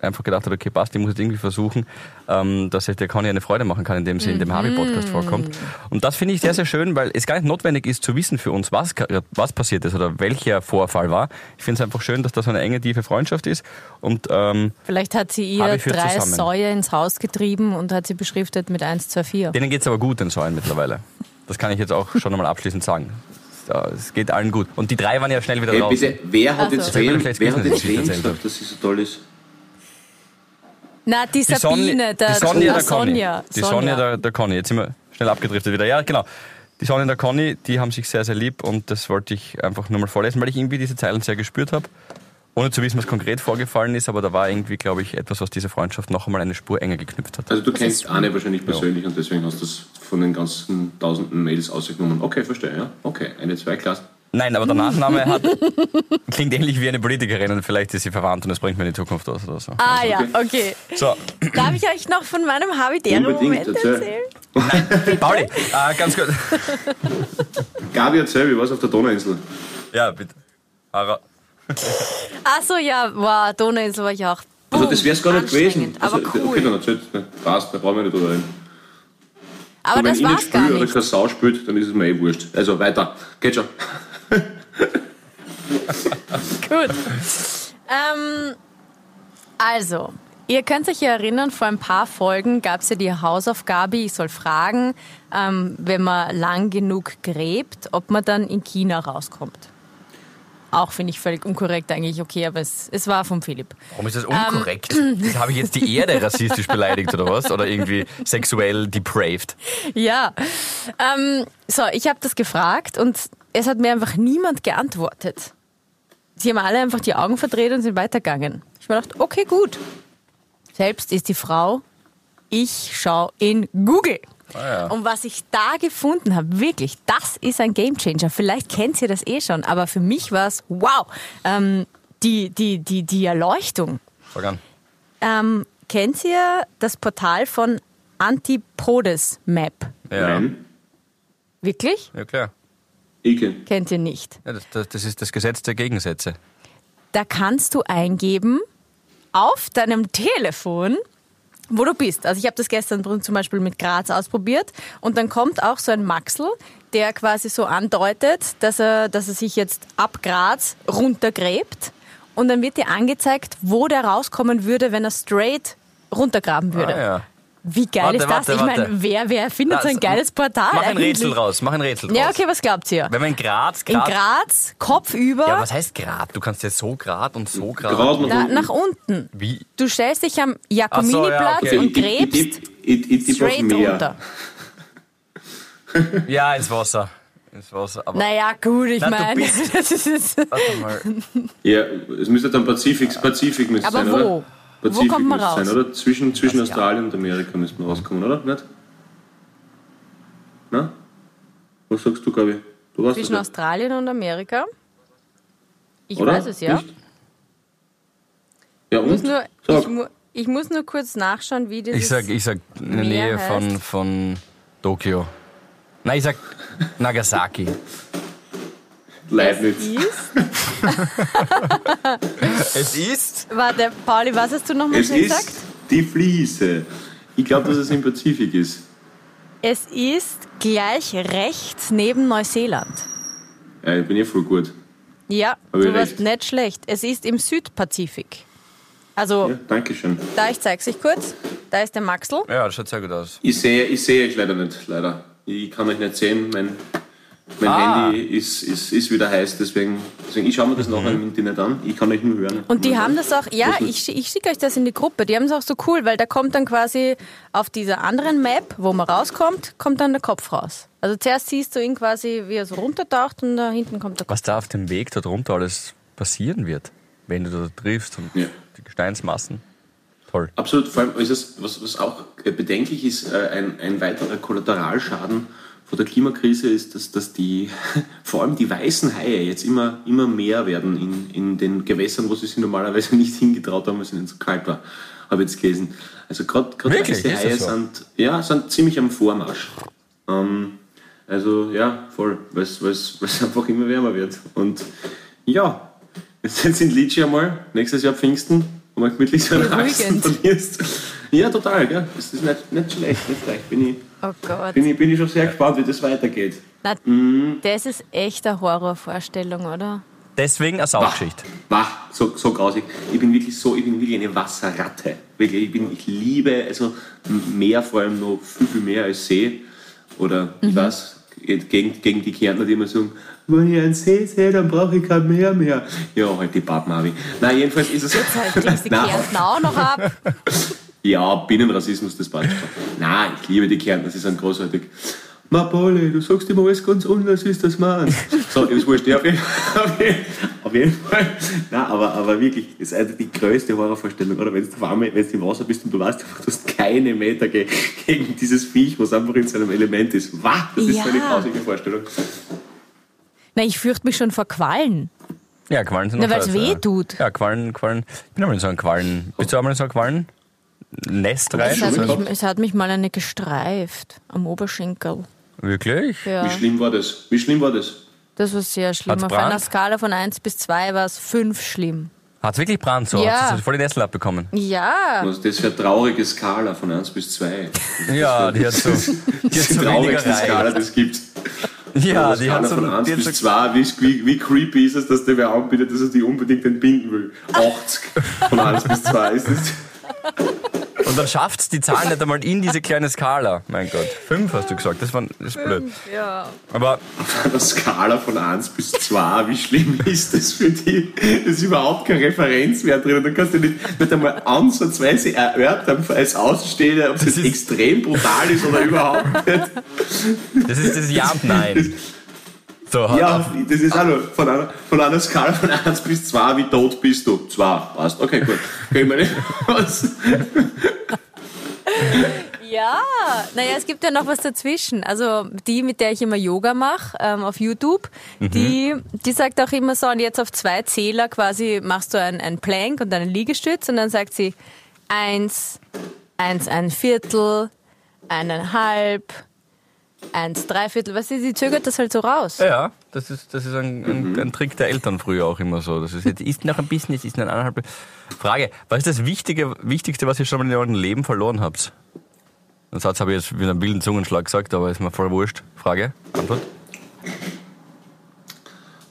C: einfach gedacht hat, okay, passt, ich muss jetzt irgendwie versuchen, ähm, dass ich der Conny eine Freude machen kann, indem sie in dem Harvey-Podcast vorkommt. Und das finde ich sehr, sehr schön, weil es gar nicht notwendig ist zu wissen für uns, was, was passiert ist oder welcher Vorfall war. Ich finde es einfach schön, dass das so eine enge, tiefe Freundschaft ist. Und, ähm,
D: Vielleicht hat sie ihr drei zusammen. Säue ins Haus getrieben und hat sie beschriftet mit 1, 2, 4.
C: Denen geht es aber gut, den Säuen mittlerweile. Das kann ich jetzt auch schon einmal abschließend sagen. Es geht allen gut. Und die drei waren ja schnell wieder hey, raus. Bitte,
B: wer hat jetzt wen, wer hat jetzt wen gesagt, dass sie so toll ist?
D: Na, die Sabine,
C: die Sonja, der Sonja. Die Sonja, der, der Conny. Jetzt sind wir schnell abgedriftet wieder. Ja, genau. Die Sonja und der Conny, die haben sich sehr, sehr lieb und das wollte ich einfach nur mal vorlesen, weil ich irgendwie diese Zeilen sehr gespürt habe. Ohne zu wissen, was konkret vorgefallen ist, aber da war irgendwie, glaube ich, etwas, was diese Freundschaft noch einmal eine Spur enger geknüpft hat.
B: Also du kennst Anne wahrscheinlich persönlich ja. und deswegen hast du das von den ganzen tausenden Mails ausgenommen. Okay, verstehe, ja. Okay, eine Zweiklasse.
C: Nein, aber der Nachname hat, klingt ähnlich wie eine Politikerin und vielleicht ist sie verwandt und das bringt mir in die Zukunft aus oder so.
D: Ah also, ja, okay. So. Darf ich euch noch von meinem Habitäre-Moment erzählen?
C: Nein, Pauli, äh, ganz kurz.
B: Gabi, erzähl, wie war es auf der Donauinsel?
C: Ja, bitte. Ara.
D: Ach so, ja, wow, Donauinsel war ich auch.
B: Boom, also das wäre es gar nicht gewesen.
D: Aber
B: also,
D: cool.
B: Okay, dann erzählt, ne, passt, da brauchen wir nicht drüber reden.
D: Aber
B: und
D: das war's gar nicht.
B: Wenn keine Sau spielt, dann ist es mir eh wurscht. Also weiter, geht schon.
D: Gut. Ähm, also, ihr könnt euch ja erinnern, vor ein paar Folgen gab es ja die Hausaufgabe, ich soll fragen, ähm, wenn man lang genug gräbt, ob man dann in China rauskommt. Auch finde ich völlig unkorrekt eigentlich, okay, aber es, es war von Philipp.
C: Warum ist das unkorrekt? Ähm, Habe ich jetzt die Erde rassistisch beleidigt oder was? Oder irgendwie sexuell depraved?
D: Ja. Ähm, so, ich habe das gefragt und es hat mir einfach niemand geantwortet. Sie haben alle einfach die Augen verdreht und sind weitergegangen. Ich mir gedacht, okay, gut. Selbst ist die Frau, ich schaue in Google. Ah, ja. Und was ich da gefunden habe, wirklich, das ist ein Gamechanger. Vielleicht kennt ihr das eh schon, aber für mich war es, wow, ähm, die, die, die, die Erleuchtung.
C: Fang
D: Ähm, kennt ihr das Portal von Antipodes Map?
C: Ja.
D: Wirklich?
C: Ja, klar.
B: Kenn.
D: Kennt ihr nicht?
C: Ja, das, das, das ist das Gesetz der Gegensätze.
D: Da kannst du eingeben auf deinem Telefon, wo du bist. Also ich habe das gestern zum Beispiel mit Graz ausprobiert und dann kommt auch so ein Maxel, der quasi so andeutet, dass er, dass er sich jetzt ab Graz runtergräbt und dann wird dir angezeigt, wo der rauskommen würde, wenn er straight runtergraben würde.
C: Ah, ja.
D: Wie geil warte, ist das? Warte, ich meine, wer, wer findet so ein geiles Portal?
C: Mach ein Rätsel raus, mach ein Rätsel raus.
D: Ja, okay, was glaubt ihr?
C: Wenn man in Graz,
D: Graz... In Graz, Kopf über...
C: Ja, was heißt Grad? Du kannst ja so Grad und so Grad...
B: Grad
D: nach, Na, nach unten.
C: Wie?
D: Du stellst dich am Jakominiplatz so, ja, okay. und gräbst ich, ich, ich, straight runter.
C: ja, ins Wasser. Ins Wasser. Aber
D: naja, gut, ich meine...
C: das ist... Warte mal.
B: Ja, es müsste dann Pazifik, Pazifik müsste
D: aber
B: sein,
D: wo?
B: oder? Pazifik
D: Wo kommt man raus?
B: Sein, oder? Zwischen, zwischen Australien und Amerika müsste man rauskommen, oder? Nicht? Na? Was sagst du, Gabi? Du
D: Zwischen Australien und Amerika? Ich
B: oder?
D: weiß es, ja.
B: Nicht? Ja, und?
D: Ich muss, nur, ich, mu ich muss nur kurz nachschauen, wie das
C: Ich sag, ich sag in der Nähe von, von Tokio. Nein, ich sag Nagasaki.
B: Leibniz.
C: Es ist. es ist.
D: Warte, Pauli, was hast du nochmal
B: gesagt? Es ist die Fliese. Ich glaube, dass es im Pazifik ist.
D: Es ist gleich rechts neben Neuseeland.
B: Ja, ich bin ja voll gut.
D: Ja, Hab du warst nicht schlecht. Es ist im Südpazifik. Also,
B: ja, danke schön.
D: Da, ich zeig's euch kurz. Da ist der Maxl.
C: Ja, das schaut sehr gut aus.
B: Ich sehe, ich sehe euch leider nicht, leider. Ich kann euch nicht sehen. Mein mein ah. Handy ist, ist, ist wieder heiß, deswegen, deswegen ich schaue mir das mhm. nachher im Internet an. Ich kann euch nur hören.
D: Und die haben das auch, ja, ich, ich schicke euch das in die Gruppe. Die haben es auch so cool, weil da kommt dann quasi auf dieser anderen Map, wo man rauskommt, kommt dann der Kopf raus. Also zuerst siehst du ihn quasi, wie er so runtertaucht und da hinten kommt der Kopf.
C: Was da auf dem Weg dort runter alles passieren wird, wenn du da triffst und ja. die Gesteinsmassen. Toll.
B: Absolut, vor allem ist es, was, was auch bedenklich ist, äh, ein, ein weiterer Kollateralschaden von der Klimakrise ist, dass, dass die, vor allem die weißen Haie jetzt immer, immer mehr werden in, in den Gewässern, wo sie sich normalerweise nicht hingetraut haben, weil es ihnen zu kalt war, habe ich jetzt gelesen. Also gerade weiße Haie
C: so?
B: sind, ja, sind ziemlich am Vormarsch. Ähm, also ja, voll, weil es einfach immer wärmer wird. Und ja, jetzt sind Litschi einmal, nächstes Jahr Pfingsten, wo man gemütlich so einen Haxen
D: Beruhigend.
B: verlierst. Ja, total, gell? Das ist nicht, nicht schlecht, nicht schlecht. Bin ich,
D: Oh Gott.
B: bin, ich, bin ich schon sehr gespannt, wie das weitergeht.
D: Na, Das ist echt eine Horrorvorstellung, oder?
C: Deswegen eine Saufgeschichte.
B: Wah, so, so grausig. Ich bin wirklich so, ich bin wirklich eine Wasserratte. Wirklich, ich, bin, ich liebe also Meer vor allem noch viel, viel mehr als See. Oder ich weiß, gegen, gegen die Kärntner, die immer sagen, wenn ich einen See sehe, dann brauche ich kein Meer mehr. Ja, halt die Pappen Nein, jedenfalls ist es...
D: Jetzt halt
B: Nein.
D: Kärntner auch noch ab.
B: Ja, Binnenrassismus, das passt schon. Nein, ich liebe die Kärntner, sie sind großartig. Ma Pauli, du sagst immer alles ganz anders, es das meinst. So, ist wurscht. Ja, auf, jeden, auf, jeden, auf jeden Fall. Nein, aber, aber wirklich, das ist einfach die größte Horrorvorstellung. Oder wenn du auf einmal, wenn du im Wasser bist und du weißt einfach, du hast keine Meter ge gegen dieses Viech, was einfach in seinem Element ist. Wah, das ist so eine
D: Ja.
B: grausige Vorstellung.
D: Na, ich fürchte mich schon vor Quallen.
C: Ja, Quallen sind
D: Na,
C: noch
D: weil's
C: scheiße,
D: weh
C: ja.
D: tut.
C: Ja, Quallen, Quallen. Ich bin einmal in so einem Quallen. Bist du einmal in so einem Quallen-Nest rein?
D: Es hat, mich, es hat mich mal eine gestreift am Oberschenkel.
C: Wirklich?
D: Ja.
B: Wie schlimm war das? Wie schlimm war das?
D: Das war sehr schlimm.
C: Hat's
D: Auf
C: Brand?
D: einer Skala von 1 bis 2 war es 5 schlimm.
C: Hat's wirklich Brand so?
D: Ja.
C: Hast du voll die Nessel abbekommen?
D: Ja.
B: Was ist das für eine traurige Skala von 1 bis 2?
C: Ja, die hat so, die hat
B: Das ist die
C: so
B: traurigste Skala, das gibt.
C: Ja,
B: eine
C: die hat
B: Skala
C: so,
B: von 1
C: die hat
B: bis
C: so
B: 2, wie, wie, wie creepy ist es, dass der wer anbietet, dass er die unbedingt entbinden will? 80 von 1 bis 2 ist das.
C: Und dann schafft's die Zahl nicht einmal in diese kleine Skala. Mein Gott. Fünf hast du gesagt, das, war, das ist blöd.
D: Ja.
C: Aber
B: Auf einer Skala von 1 bis 2, wie schlimm ist das für die? Da ist überhaupt kein Referenzwert drin. Dann kannst du nicht, nicht einmal ansatzweise erörtern als Außenstehender, ob es
C: Das ist-
B: extrem brutal ist oder überhaupt nicht.
C: das ist das Ja und Nein. Hat
B: Ja, das ist auch nur von einer, von einer Skala von 1 bis 2, wie tot bist du? 2, passt. Okay, gut. Können wir nicht was?
D: Ja, naja, es gibt ja noch was dazwischen. Also die, mit der ich immer Yoga mache ähm, auf YouTube, die, die sagt auch immer so, und jetzt auf zwei Zähler quasi machst du ein, ein Plank und einen Liegestütz und dann sagt sie eins, eins, ein Viertel, eineinhalb, eins, drei Viertel. Weißt du, sie zögert das halt so raus.
C: Ja, das ist, das ist ein, ein, ein Trick der Eltern früher auch immer so. Das ist jetzt ist noch ein bisschen, jetzt ist noch eineinhalb. Frage, was ist das Wichtige, Wichtigste, was ihr schon mal in eurem Leben verloren habt? Den Satz habe ich jetzt mit einem wilden Zungenschlag gesagt, aber ist mir voll wurscht. Frage, Antwort?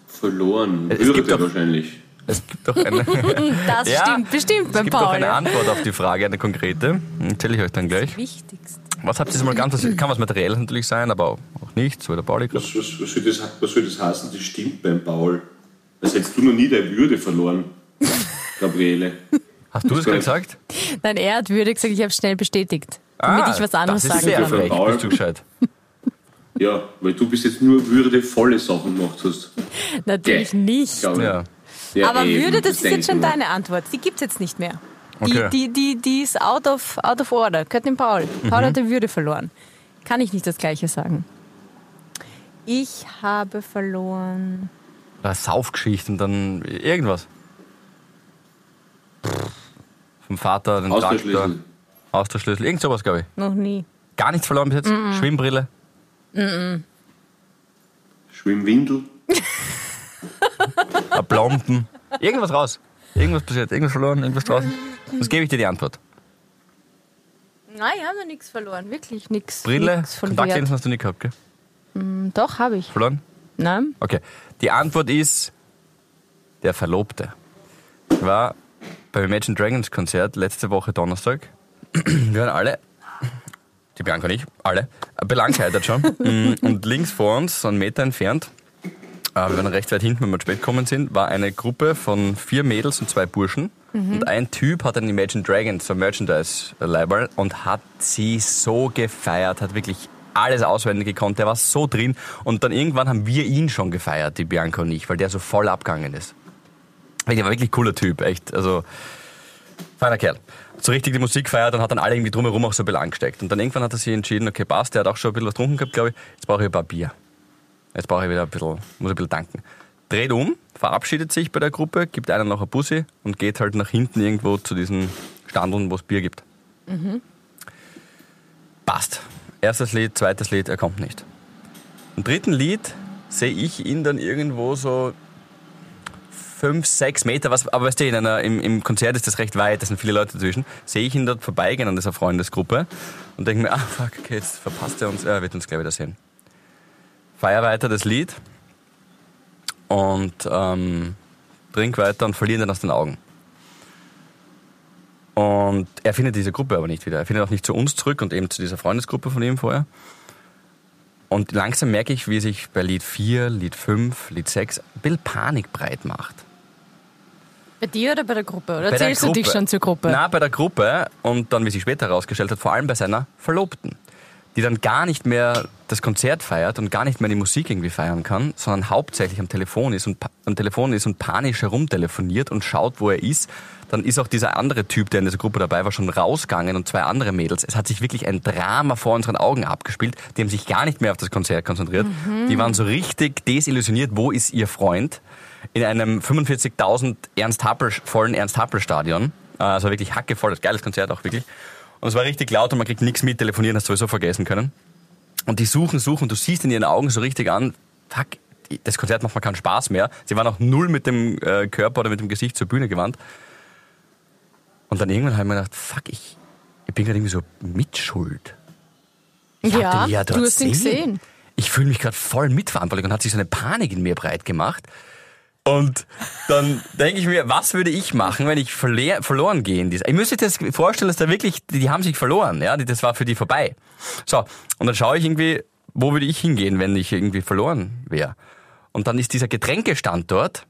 B: Verloren.
C: Es
B: Würde
C: gibt doch-
B: wahrscheinlich.
C: Es gibt doch eine,
D: Das
C: Ja,
D: stimmt bestimmt
C: es
D: beim
C: gibt doch
D: Paul.
C: eine Antwort auf die Frage, eine konkrete. Erzähle ich euch dann gleich.
D: Wichtigst.
C: Was habt ihr jetzt mal ganz, was- kann was Materielles natürlich sein, aber auch nichts, wie der Pauli gerade.
B: Was, was, was, soll das, was soll das heißen? Das stimmt beim Paul. Das hättest du noch nie deine Würde verloren, Gabriele.
C: Hast du das gerade gesagt?
D: Nein, er hat würde gesagt, ich habe schnell bestätigt. Damit ich was anderes
C: Ah, das ist
D: sagen
C: sehr
D: kann.
C: bist du gescheit.
B: Ja, weil du bis jetzt nur würdevolle Sachen gemacht hast.
D: Natürlich
B: Gell.
D: nicht.
C: Ja.
B: Ja,
D: Aber
B: eben,
D: Würde, das ist
B: denk
D: jetzt schon
B: mir.
D: deine Antwort. Die gibt es jetzt nicht mehr. Die,
C: Okay.
D: die, die, die ist out of, out of order. Gehört dem Paul. Paul
C: Mhm.
D: hat die Würde verloren. Kann ich nicht das Gleiche sagen. Ich habe verloren.
C: Eine Saufgeschichte und dann irgendwas. Vom Vater, den Traktor,
B: Haustürschlüssel.
C: Haustürschlüssel, irgend sowas, glaube ich.
D: Noch nie.
C: Gar nichts verloren bis jetzt. Schwimmbrille.
B: Schwimmwindel.
C: Ein Plomben. Irgendwas raus. Irgendwas passiert. Irgendwas verloren, irgendwas draußen. Was gebe ich dir die Antwort?
D: Nein, ich habe noch nichts verloren. Wirklich nichts.
C: Brille,
D: Nichts von
C: Kontaktlinsen
D: Wert.
C: hast du nicht gehabt, gell?
D: Doch, habe ich.
C: Verloren?
D: Nein?
C: Okay. Die Antwort ist der Verlobte. Ich war beim Imagine Dragons Konzert letzte Woche Donnerstag. Wir waren alle, die Bianca und ich, alle, belangheitert schon. Mm, und links vor uns, so einen Meter entfernt, äh, wir waren recht weit hinten, wenn wir spät gekommen sind, war eine Gruppe von vier Mädels und zwei Burschen. Und ein Typ hat ein Imagine Dragons, so ein Merchandise-Label, und hat sie so gefeiert, hat wirklich alles auswendig gekonnt, der war so drin. Und dann irgendwann haben wir ihn schon gefeiert, die Bianca und ich, weil der so voll abgegangen ist. Der war wirklich cooler Typ, echt. Also Feiner Kerl. So richtig die Musik feiert und hat dann alle irgendwie drumherum auch so ein bisschen angesteckt. Und dann irgendwann hat er sich entschieden, okay, passt, der hat auch schon ein bisschen was getrunken gehabt, glaube ich. Jetzt brauche ich ein paar Bier. Jetzt brauche ich wieder ein bisschen, muss ein bisschen danken. Dreht um, verabschiedet sich bei der Gruppe, gibt einer noch ein Bussi und geht halt nach hinten irgendwo zu diesen Standeln, wo es Bier gibt. Passt. Erstes Lied, zweites Lied, er kommt nicht. Im dritten Lied sehe ich ihn dann irgendwo so fünf, sechs Meter, was, aber weißt du, in einer, im, im Konzert ist das recht weit, da sind viele Leute dazwischen, sehe ich ihn dort vorbeigehen an dieser Freundesgruppe und denke mir, ah fuck, okay, jetzt verpasst er uns, er wird uns gleich wieder sehen. Feier weiter das Lied und ähm, trink weiter und verliere ihn dann aus den Augen. Und er findet diese Gruppe aber nicht wieder. Er findet auch nicht zu uns zurück und eben zu dieser Freundesgruppe von ihm vorher. Und langsam merke ich, wie sich bei Lied 4, Lied 5, Lied 6 ein bisschen Panik breit macht.
D: Bei dir oder bei der Gruppe? Oder
C: Bei
D: zählst du dich schon zur Gruppe?
C: Na, bei der Gruppe und dann, wie sich später herausgestellt hat, vor allem bei seiner Verlobten, die dann gar nicht mehr das Konzert feiert und gar nicht mehr die Musik irgendwie feiern kann, sondern hauptsächlich am Telefon ist und am Telefon ist und panisch herumtelefoniert und schaut, wo er ist. Dann ist auch dieser andere Typ, der in dieser Gruppe dabei war, schon rausgegangen und zwei andere Mädels. Es hat sich wirklich ein Drama vor unseren Augen abgespielt. Die haben sich gar nicht mehr auf das Konzert konzentriert. Die waren so richtig desillusioniert, wo ist ihr Freund? In einem 45.000 Ernst Happel, vollen Ernst-Happel-Stadion. Also wirklich hackevoll, das geiles Konzert auch wirklich. Und es war richtig laut und man kriegt nichts mit, telefonieren hast du sowieso vergessen können. Und die suchen, suchen, du siehst in ihren Augen so richtig an, fuck, das Konzert macht mir keinen Spaß mehr. Sie waren auch null mit dem äh, Körper oder mit dem Gesicht zur Bühne gewandt. Und dann irgendwann habe ich mir gedacht, fuck, ich, ich bin gerade irgendwie so mitschuld. Ich
D: Ja,
C: ja
D: du hast ihn
C: sehen.
D: gesehen.
C: Ich fühle mich gerade voll mitverantwortlich und hat sich so eine Panik in mir breit gemacht. Und dann denke ich mir, was würde ich machen, wenn ich verle- verloren gehe in dieser? Ich müsste das vorstellen, dass da wirklich, die, die haben sich verloren, ja, das war für die vorbei. So, und dann schaue ich irgendwie, wo würde ich hingehen, wenn ich irgendwie verloren wäre? Und dann ist dieser Getränkestand dort,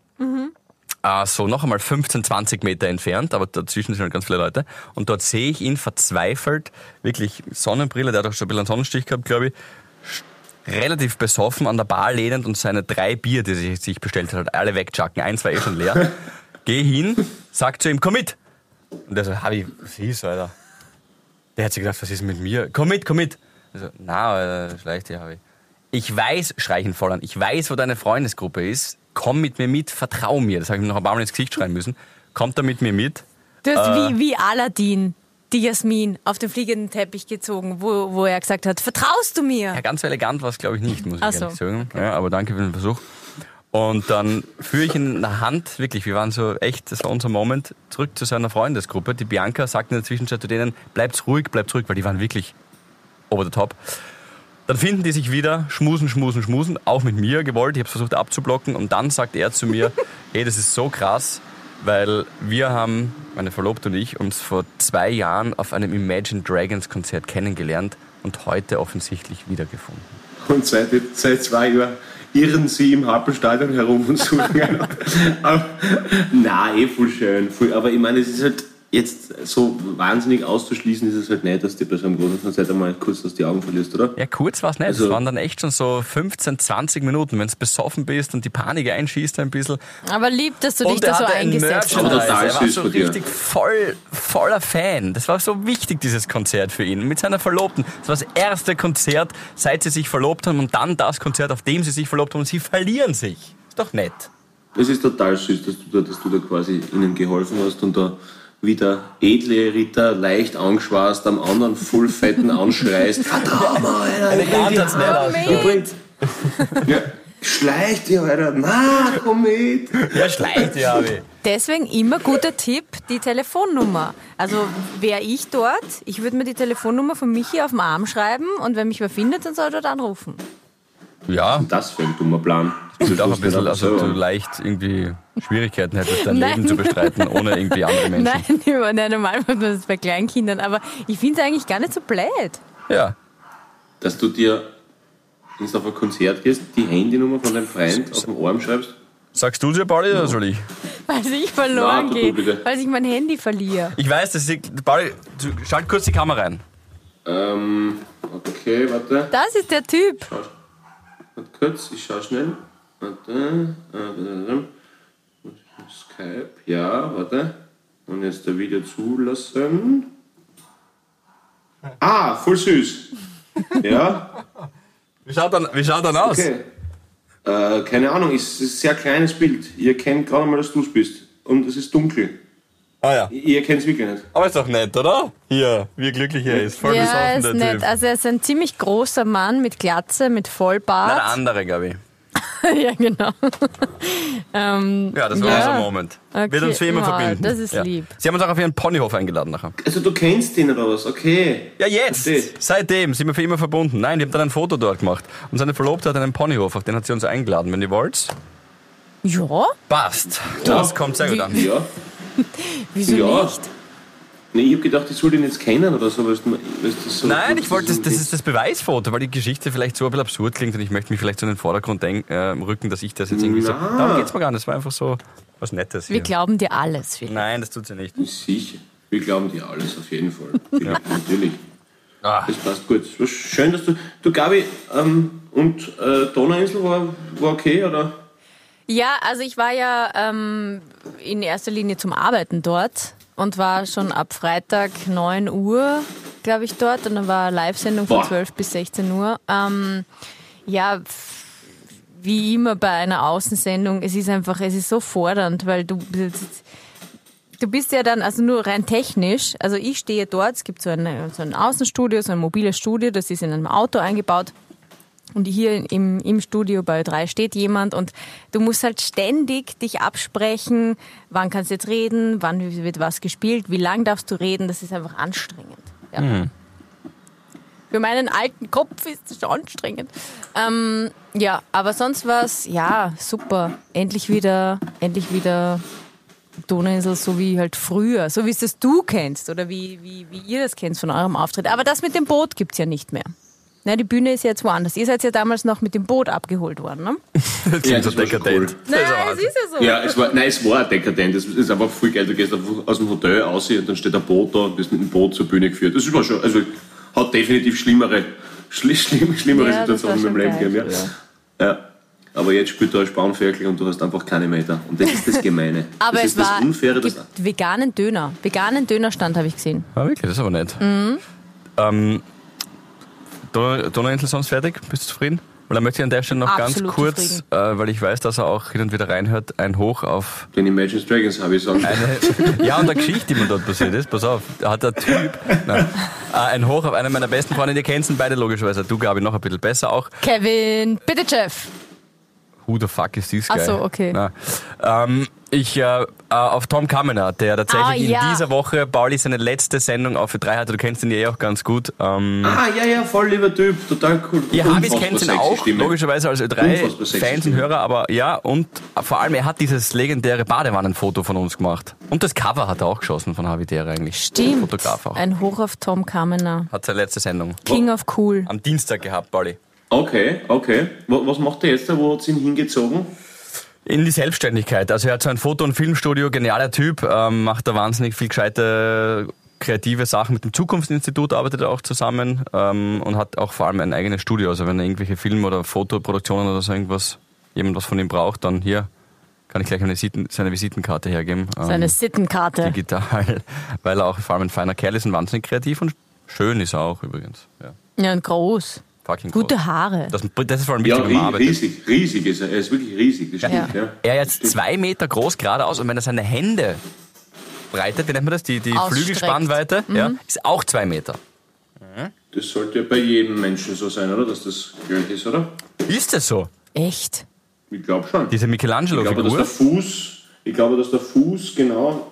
C: äh, so noch einmal 15, 20 Meter entfernt, aber dazwischen sind halt ganz viele Leute. Und dort sehe ich ihn verzweifelt, wirklich Sonnenbrille, der hat auch schon ein bisschen einen Sonnenstich gehabt, glaube ich, relativ besoffen an der Bar lehnend und seine drei Bier, die er sich, sich bestellt hat, alle wegjacken. Eins war eh schon leer. Geh hin, sag zu ihm, komm mit. Und der so, Habi, was ist, Alter? Der hat sich gedacht, was ist mit mir? Komm mit, komm mit. Also, na, Alter, schleicht dir, Habi. Ich weiß, schrei ich ihn voll an, ich weiß, wo deine Freundesgruppe ist. Komm mit mir mit, vertrau mir. Das habe ich ihm noch ein paar Mal ins Gesicht schreien müssen. Kommt er mit mir mit?
D: Du hast
C: Äh.
D: wie, wie Aladdin die Jasmin auf den fliegenden Teppich gezogen, wo, wo er gesagt hat, vertraust du mir?
C: Ja, ganz so elegant war es, glaube ich, nicht, muss ich
D: so.
C: ehrlich sagen. Ja, aber danke für den Versuch. Und dann führe ich ihn in der Hand, wirklich, wir waren so echt, das war unser Moment, zurück zu seiner Freundesgruppe. Die Bianca sagt in der Zwischenzeit zu denen, bleibt's ruhig, bleibt ruhig, weil die waren wirklich over the top. Dann finden die sich wieder, schmusen, schmusen, schmusen, auch mit mir gewollt. Ich habe versucht abzublocken und dann sagt er zu mir, hey, das ist so krass, weil wir haben, meine Verlobte und ich, uns vor zwei Jahren auf einem Imagine Dragons Konzert kennengelernt und heute offensichtlich wiedergefunden.
B: Und seit, seit zwei Jahren irren sie im Happelstadion herum und suchen einen. aber, na, eh voll schön. Voll, aber ich meine, es ist halt jetzt so wahnsinnig auszuschließen, ist es halt nicht, dass die bei so einem großen Konzert einmal kurz aus die Augen verlierst, oder?
C: Ja, kurz war es nicht.
B: Also-
C: es waren dann echt schon so 15, 20 Minuten, wenn du besoffen bist und die Panik einschießt ein bisschen.
D: Aber lieb, dass du dich
C: Und
D: da so eingesetzt hast.
C: Er war so
B: von
C: richtig voll, voller Fan. Das war so wichtig, dieses Konzert für ihn. Mit seiner Verlobten. Das war das erste Konzert, seit sie sich verlobt haben und dann das Konzert, auf dem sie sich verlobt haben und sie verlieren sich. Ist doch nett.
B: Es ist total süß, dass du da, dass du da quasi ihnen geholfen hast und da wie der edle Ritter leicht angeschwast am anderen voll fetten anschreist. Vertrau mir, Alter. Ich bring- Ja, schleicht dir, Alter. Na, komm mit.
C: Ja, schleicht, ja, Abi.
D: Deswegen immer guter Tipp, die Telefonnummer. Also wäre ich dort, ich würde mir die Telefonnummer von Michi auf den Arm schreiben und wenn mich wer findet, dann soll er dort anrufen.
C: Ja,
B: Das für ein dummer Plan.
C: das ist auch ein bisschen, also du leicht irgendwie Schwierigkeiten hättest, dein
D: Nein.
C: Leben zu bestreiten, ohne irgendwie andere Menschen.
D: Nein, nein, normal macht man das bei Kleinkindern, aber ich finde es eigentlich gar nicht so blöd.
C: Ja.
B: Dass du dir, wenn du auf ein Konzert gehst, die Handynummer von deinem Freund auf dem Arm schreibst.
C: Sagst du dir, Pauli, oder soll ich?
D: Weil ich verloren gehe, weil ich mein Handy verliere.
C: Ich weiß, das ist. Pauli, schalt kurz die Kamera rein.
B: Ähm, okay, warte.
D: Das ist der Typ.
B: Warte kurz, ich schau schnell. Warte. Äh, Skype, ja, warte. Und jetzt da wieder zulassen. Ah, voll süß. Ja,
C: Wie schaut dann, wie schaut dann aus?
B: okay. Äh, keine Ahnung, ist ist ein sehr kleines Bild. Ihr erkennt gerade mal, dass du es bist. Und es ist dunkel.
C: Ah ja.
B: Ihr erkennt es wirklich nicht.
C: Aber ist doch nett, oder? Hier, wie glücklich er ist. Voll
D: ja,
C: besoffen,
D: ist
C: der
D: nett.
C: Typ.
D: Also er ist ein ziemlich großer Mann mit Glatze, mit
C: Na, der
D: Vollbart.
C: andere, glaube ich.
D: ja, genau. ähm,
C: Ja, das war
D: Ja.
C: unser Moment.
D: Okay.
C: Wird uns für immer
D: Ja,
C: verbinden.
D: das ist lieb.
C: Sie haben uns auch auf ihren Ponyhof eingeladen nachher.
B: Also du kennst ihn oder was? Okay.
C: Ja, jetzt! Seitdem sind wir für immer verbunden. Nein, die haben dann ein Foto dort gemacht. Und seine Verlobte hat einen Ponyhof, auf den hat sie uns eingeladen. Wenn ihr wollt,
D: ja,
C: passt. Das kommt sehr gut an.
B: Ja.
D: wieso
B: Ja.
D: nicht?
B: Nee, ich hab gedacht, ich soll den jetzt kennen oder so. Weil du, weil du so
C: Nein, ich wollte, das, das
B: so-
C: ist das Beweisfoto, weil die Geschichte vielleicht so ein bisschen absurd klingt und ich möchte mich vielleicht so in den Vordergrund denk, äh, rücken, dass ich das jetzt irgendwie so.
B: Na.
C: Darum geht's mir gar nicht. Das war einfach so was Nettes.
D: Wir
C: Hier.
D: glauben dir alles, Philipp.
C: Nein, das tut sie nicht.
B: Sicher. Wir glauben dir alles, auf jeden Fall. Ja. Natürlich.
C: Ah.
B: Das passt gut. Es war schön, dass du. Du, Gabi, ähm, und äh, Donauinsel war, war okay, oder?
D: Ja, also ich war ja ähm, in erster Linie zum Arbeiten dort und war schon ab Freitag 9 Uhr, glaube ich, dort. Und dann war eine Live-Sendung von
B: Boah.
D: 12 bis 16 Uhr. Ähm, ja, wie immer bei einer Außensendung, es ist einfach, es ist so fordernd, weil du du bist ja dann, also nur rein technisch, also ich stehe dort, es gibt so ein, so ein Außenstudio, so ein mobiles Studio, das ist in einem Auto eingebaut. Und hier im, im Studio bei Ö3 steht jemand und du musst halt ständig dich absprechen, wann kannst du jetzt reden, wann wird was gespielt, wie lang darfst du reden, das ist einfach anstrengend. Ja. Für meinen alten Kopf ist es schon anstrengend. Ähm, ja, aber sonst war es, ja, super. Endlich wieder, endlich wieder Donauinsel, so wie halt früher, so wie es das du kennst oder wie, wie, wie ihr das kennt von eurem Auftritt. Aber das mit dem Boot gibt's ja nicht mehr. Na, die Bühne ist jetzt woanders. Ihr seid ja damals noch mit dem Boot abgeholt worden, ne?
C: Das klingt so
B: das
C: dekadent.
B: cool.
C: Das ist
D: es ist ja so.
B: Ja, es war, nein, es war dekadent. Es ist einfach voll geil. Du gehst einfach aus dem Hotel aus und dann steht ein Boot da und bist mit dem Boot zur Bühne geführt. Das war schon, also hat definitiv schlimmere, schli schlimm, schlimmere
D: Ja, das
B: Situationen in meinem Leben gegeben. Ja. ja. Aber jetzt spielt da ein Spanferkel und du hast einfach keine Meter. Und das ist das Gemeine.
D: Aber
B: das
D: es
B: ist das
D: war
B: Unfaire, das
D: gibt veganen Döner. Veganen Dönerstand habe ich gesehen.
C: Ah, wirklich, das ist aber nett. Ähm, Donau- Donauinsel sonst fertig? Bist du zufrieden? Weil dann möchte ich an der Stelle noch
D: Absolut
C: ganz kurz, äh, weil ich weiß, dass er auch hin und wieder reinhört, ein Hoch auf
B: den Imagine Dragons habe ich sagen.
C: eine, ja, und der Geschichte, die mir dort passiert ist. Pass auf, da hat der Typ, nein, äh, ein Hoch auf einen meiner besten Freunde, die kennst ihn beide logischerweise. Du, Gabi, noch ein bisschen besser auch.
D: Kevin, bitte Jeff.
C: Who the fuck is this
D: Ach
C: guy?
D: so, okay.
C: Na, ähm, ich äh, äh, auf Tom Kamener, der tatsächlich
D: Ah, ja.
C: in dieser Woche Pauli seine letzte Sendung auf Ö3 hatte. Du kennst ihn ja eh auch ganz gut. Ähm,
B: Ah, ja, ja, voll lieber Typ. Total cool.
C: Ihr Habis kennt ihn auch,
B: Stimme.
C: logischerweise als
B: Unfassbar
C: Ö3-Fans
B: sexy
C: und Hörer, aber ja, und vor allem, er hat dieses legendäre Badewannenfoto von uns gemacht. Und das Cover hat er auch geschossen von Havidere eigentlich.
D: Stimmt.
C: Fotograf auch.
D: Ein Hoch auf Tom Kamener.
C: Hat seine letzte Sendung.
D: King of Cool.
C: Am Dienstag gehabt, Pauli.
B: Okay, okay. Wa- Was macht er jetzt da? Wo hat ihn hingezogen?
C: In die Selbstständigkeit. Also er hat so ein Foto- und Filmstudio, genialer Typ, ähm, macht da wahnsinnig viel gescheite kreative Sachen mit dem Zukunftsinstitut, arbeitet er auch zusammen ähm, und hat auch vor allem ein eigenes Studio. Also wenn er irgendwelche Film- oder Fotoproduktionen oder so irgendwas, jemand was von ihm braucht, dann hier kann ich gleich eine Visiten, seine Visitenkarte hergeben. Ähm,
D: Seine Sittenkarte.
C: digital, weil er auch vor allem ein feiner Kerl ist und wahnsinnig kreativ und schön ist er auch übrigens. Ja,
D: Ja, und groß.
C: Fucking
D: Gute
C: groß.
D: Haare.
C: Das, das ist vor allem
B: Ja,
C: wichtig,
B: ri-
C: arbeitet.
B: riesig, riesig ist er. Er ist wirklich riesig, das stimmt. Ja.
C: Er jetzt zwei Meter groß geradeaus und wenn er seine Hände breitet, wie nennt man das? Die, die. Flügelspannweite, ja, ist auch zwei Meter.
B: Das sollte ja bei jedem Menschen so sein, oder? Dass das gleich ist, oder?
C: Ist das so?
D: Echt?
B: Ich glaube schon.
C: Diese
B: ich glaube, dass der
C: Michelangelo-Figur?
B: Fuß, ich glaube, dass der Fuß genau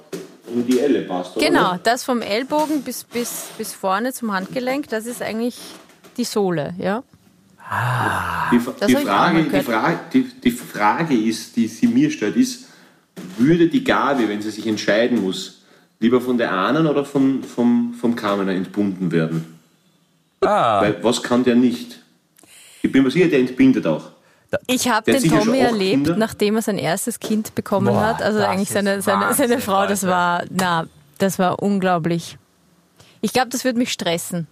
B: um die Elle passt, oder?
D: Genau, das vom Ellbogen bis, bis, bis vorne zum Handgelenk, das ist eigentlich die Sohle, ja?
B: Die,
D: Das
B: die,
D: auch
B: Frage, die. Frage, die, die Frage ist, die sie mir stellt, ist, würde die Gabi, wenn sie sich entscheiden muss, lieber von der einen oder von, vom, vom Kamener entbunden werden?
C: Ah,
B: Weil was kann der nicht? Ich bin mir sicher, der entbindet auch.
D: Ich habe den Tommy erlebt,
B: Kinder.
D: nachdem er sein erstes Kind bekommen
C: Boah,
D: hat. Also eigentlich seine, seine,
C: Wahnsinn,
D: seine Frau, das war, na, das war unglaublich. Ich glaube, das würde mich stressen.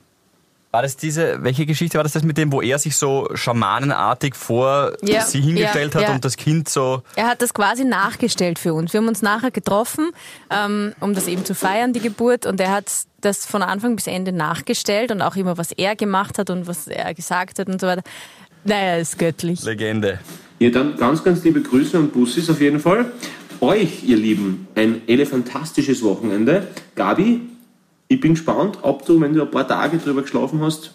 C: War das diese, welche Geschichte war das das mit dem, wo er sich so schamanenartig vor
D: Ja,
C: sie hingestellt
D: ja,
C: hat
D: ja.
C: und das Kind so,
D: Er hat das quasi nachgestellt für uns. Wir haben uns nachher getroffen, ähm, um das eben zu feiern, die Geburt. Und er hat das von Anfang bis Ende nachgestellt und auch immer, was er gemacht hat und was er gesagt hat und so weiter. Naja, ist göttlich.
C: Legende.
B: Ja, dann ganz, ganz liebe Grüße und Bussis auf jeden Fall. Euch, ihr Lieben, ein elefantastisches Wochenende. Gabi, ich bin gespannt, ob du, wenn du ein paar Tage drüber geschlafen hast,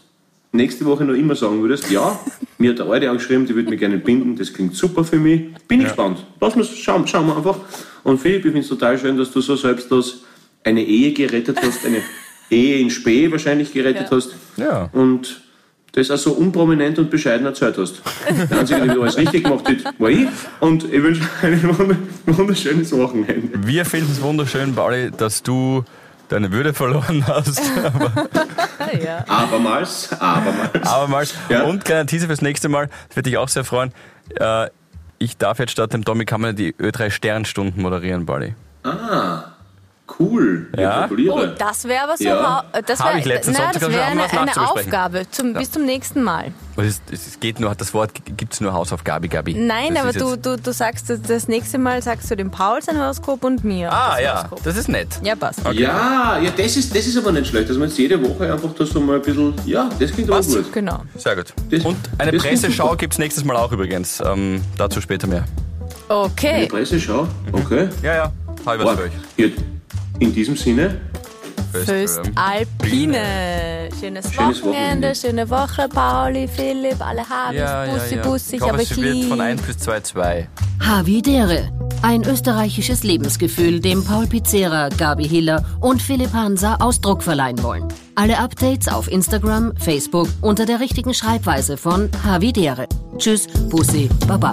B: nächste Woche noch immer sagen würdest, ja, mir hat der Alte angeschrieben, die würde mich gerne binden, das klingt super für mich. Bin ich gespannt. Lass uns schauen, schauen wir einfach. Und Philipp, ich finde es total schön, dass du so selbstlos eine Ehe gerettet hast, eine Ehe in Spee wahrscheinlich gerettet
D: Ja.
B: hast.
C: Ja.
B: Und das auch so unprominent und bescheiden erzählt hast. Der Einzige, der alles richtig gemacht hat, war ich. Und ich wünsche ein wunder- wunderschönes Wochenende.
C: Wir finden es wunderschön, Pauli, dass du deine Würde verloren hast.
D: Ja.
B: Abermals, abermals.
C: Abermals.
B: Ja.
C: Und kleiner Teaser fürs nächste Mal, das würde dich auch sehr freuen. Äh, ich darf jetzt statt dem Tommy Kammer die Ö3 Sternstunden moderieren, Pauli.
B: Ah, cool. Ich
C: Ja.
D: Oh, das wäre aber so.
B: Ja.
D: hau- Das wär, das wäre
C: haben
D: eine, eine. Aufgabe. Zum, Bis zum nächsten Mal.
C: Es, es geht nur, das Wort gibt es nur Hausaufgabe, Gabi.
D: Nein,
C: das
D: aber du, du, du sagst, das- das nächste Mal sagst du dem Paul sein Horoskop und mir.
C: Ah
D: das
C: ja,
D: Horoskop.
C: das ist nett.
D: Ja, passt.
B: Ja, ja, das ist, das ist aber nicht schlecht, dass man jetzt jede Woche einfach da so mal ein bisschen, ja, das klingt aber
C: Was?
B: gut.
D: Genau.
C: Sehr gut.
B: Das-
C: Und eine
B: das
C: Presseschau gibt es nächstes Mal auch übrigens. Ähm, dazu später mehr.
B: Eine
D: Okay.
B: Presseschau, okay.
C: Ja, ja. Halb
B: Boah,
C: zwölf.
B: ja, in diesem Sinne,
D: Föst Alpine. Schönes,
B: Schönes
D: Wochenende,
B: Wochenende.
D: schöne Woche, Pauli, Philipp, alle Habis,
C: Ja, ja,
D: Bussi,
C: ja.
D: Bussi, ich
C: glaube,
D: habe
C: es wird
D: lieb.
C: von 1 bis 2, 2.
A: Havidere. Ein österreichisches Lebensgefühl, dem Paul Pizzera, Gabi Hiller und Philipp Hansa Ausdruck verleihen wollen. Alle Updates auf Instagram, Facebook unter der richtigen Schreibweise von Havidere. Tschüss, Bussi, Baba.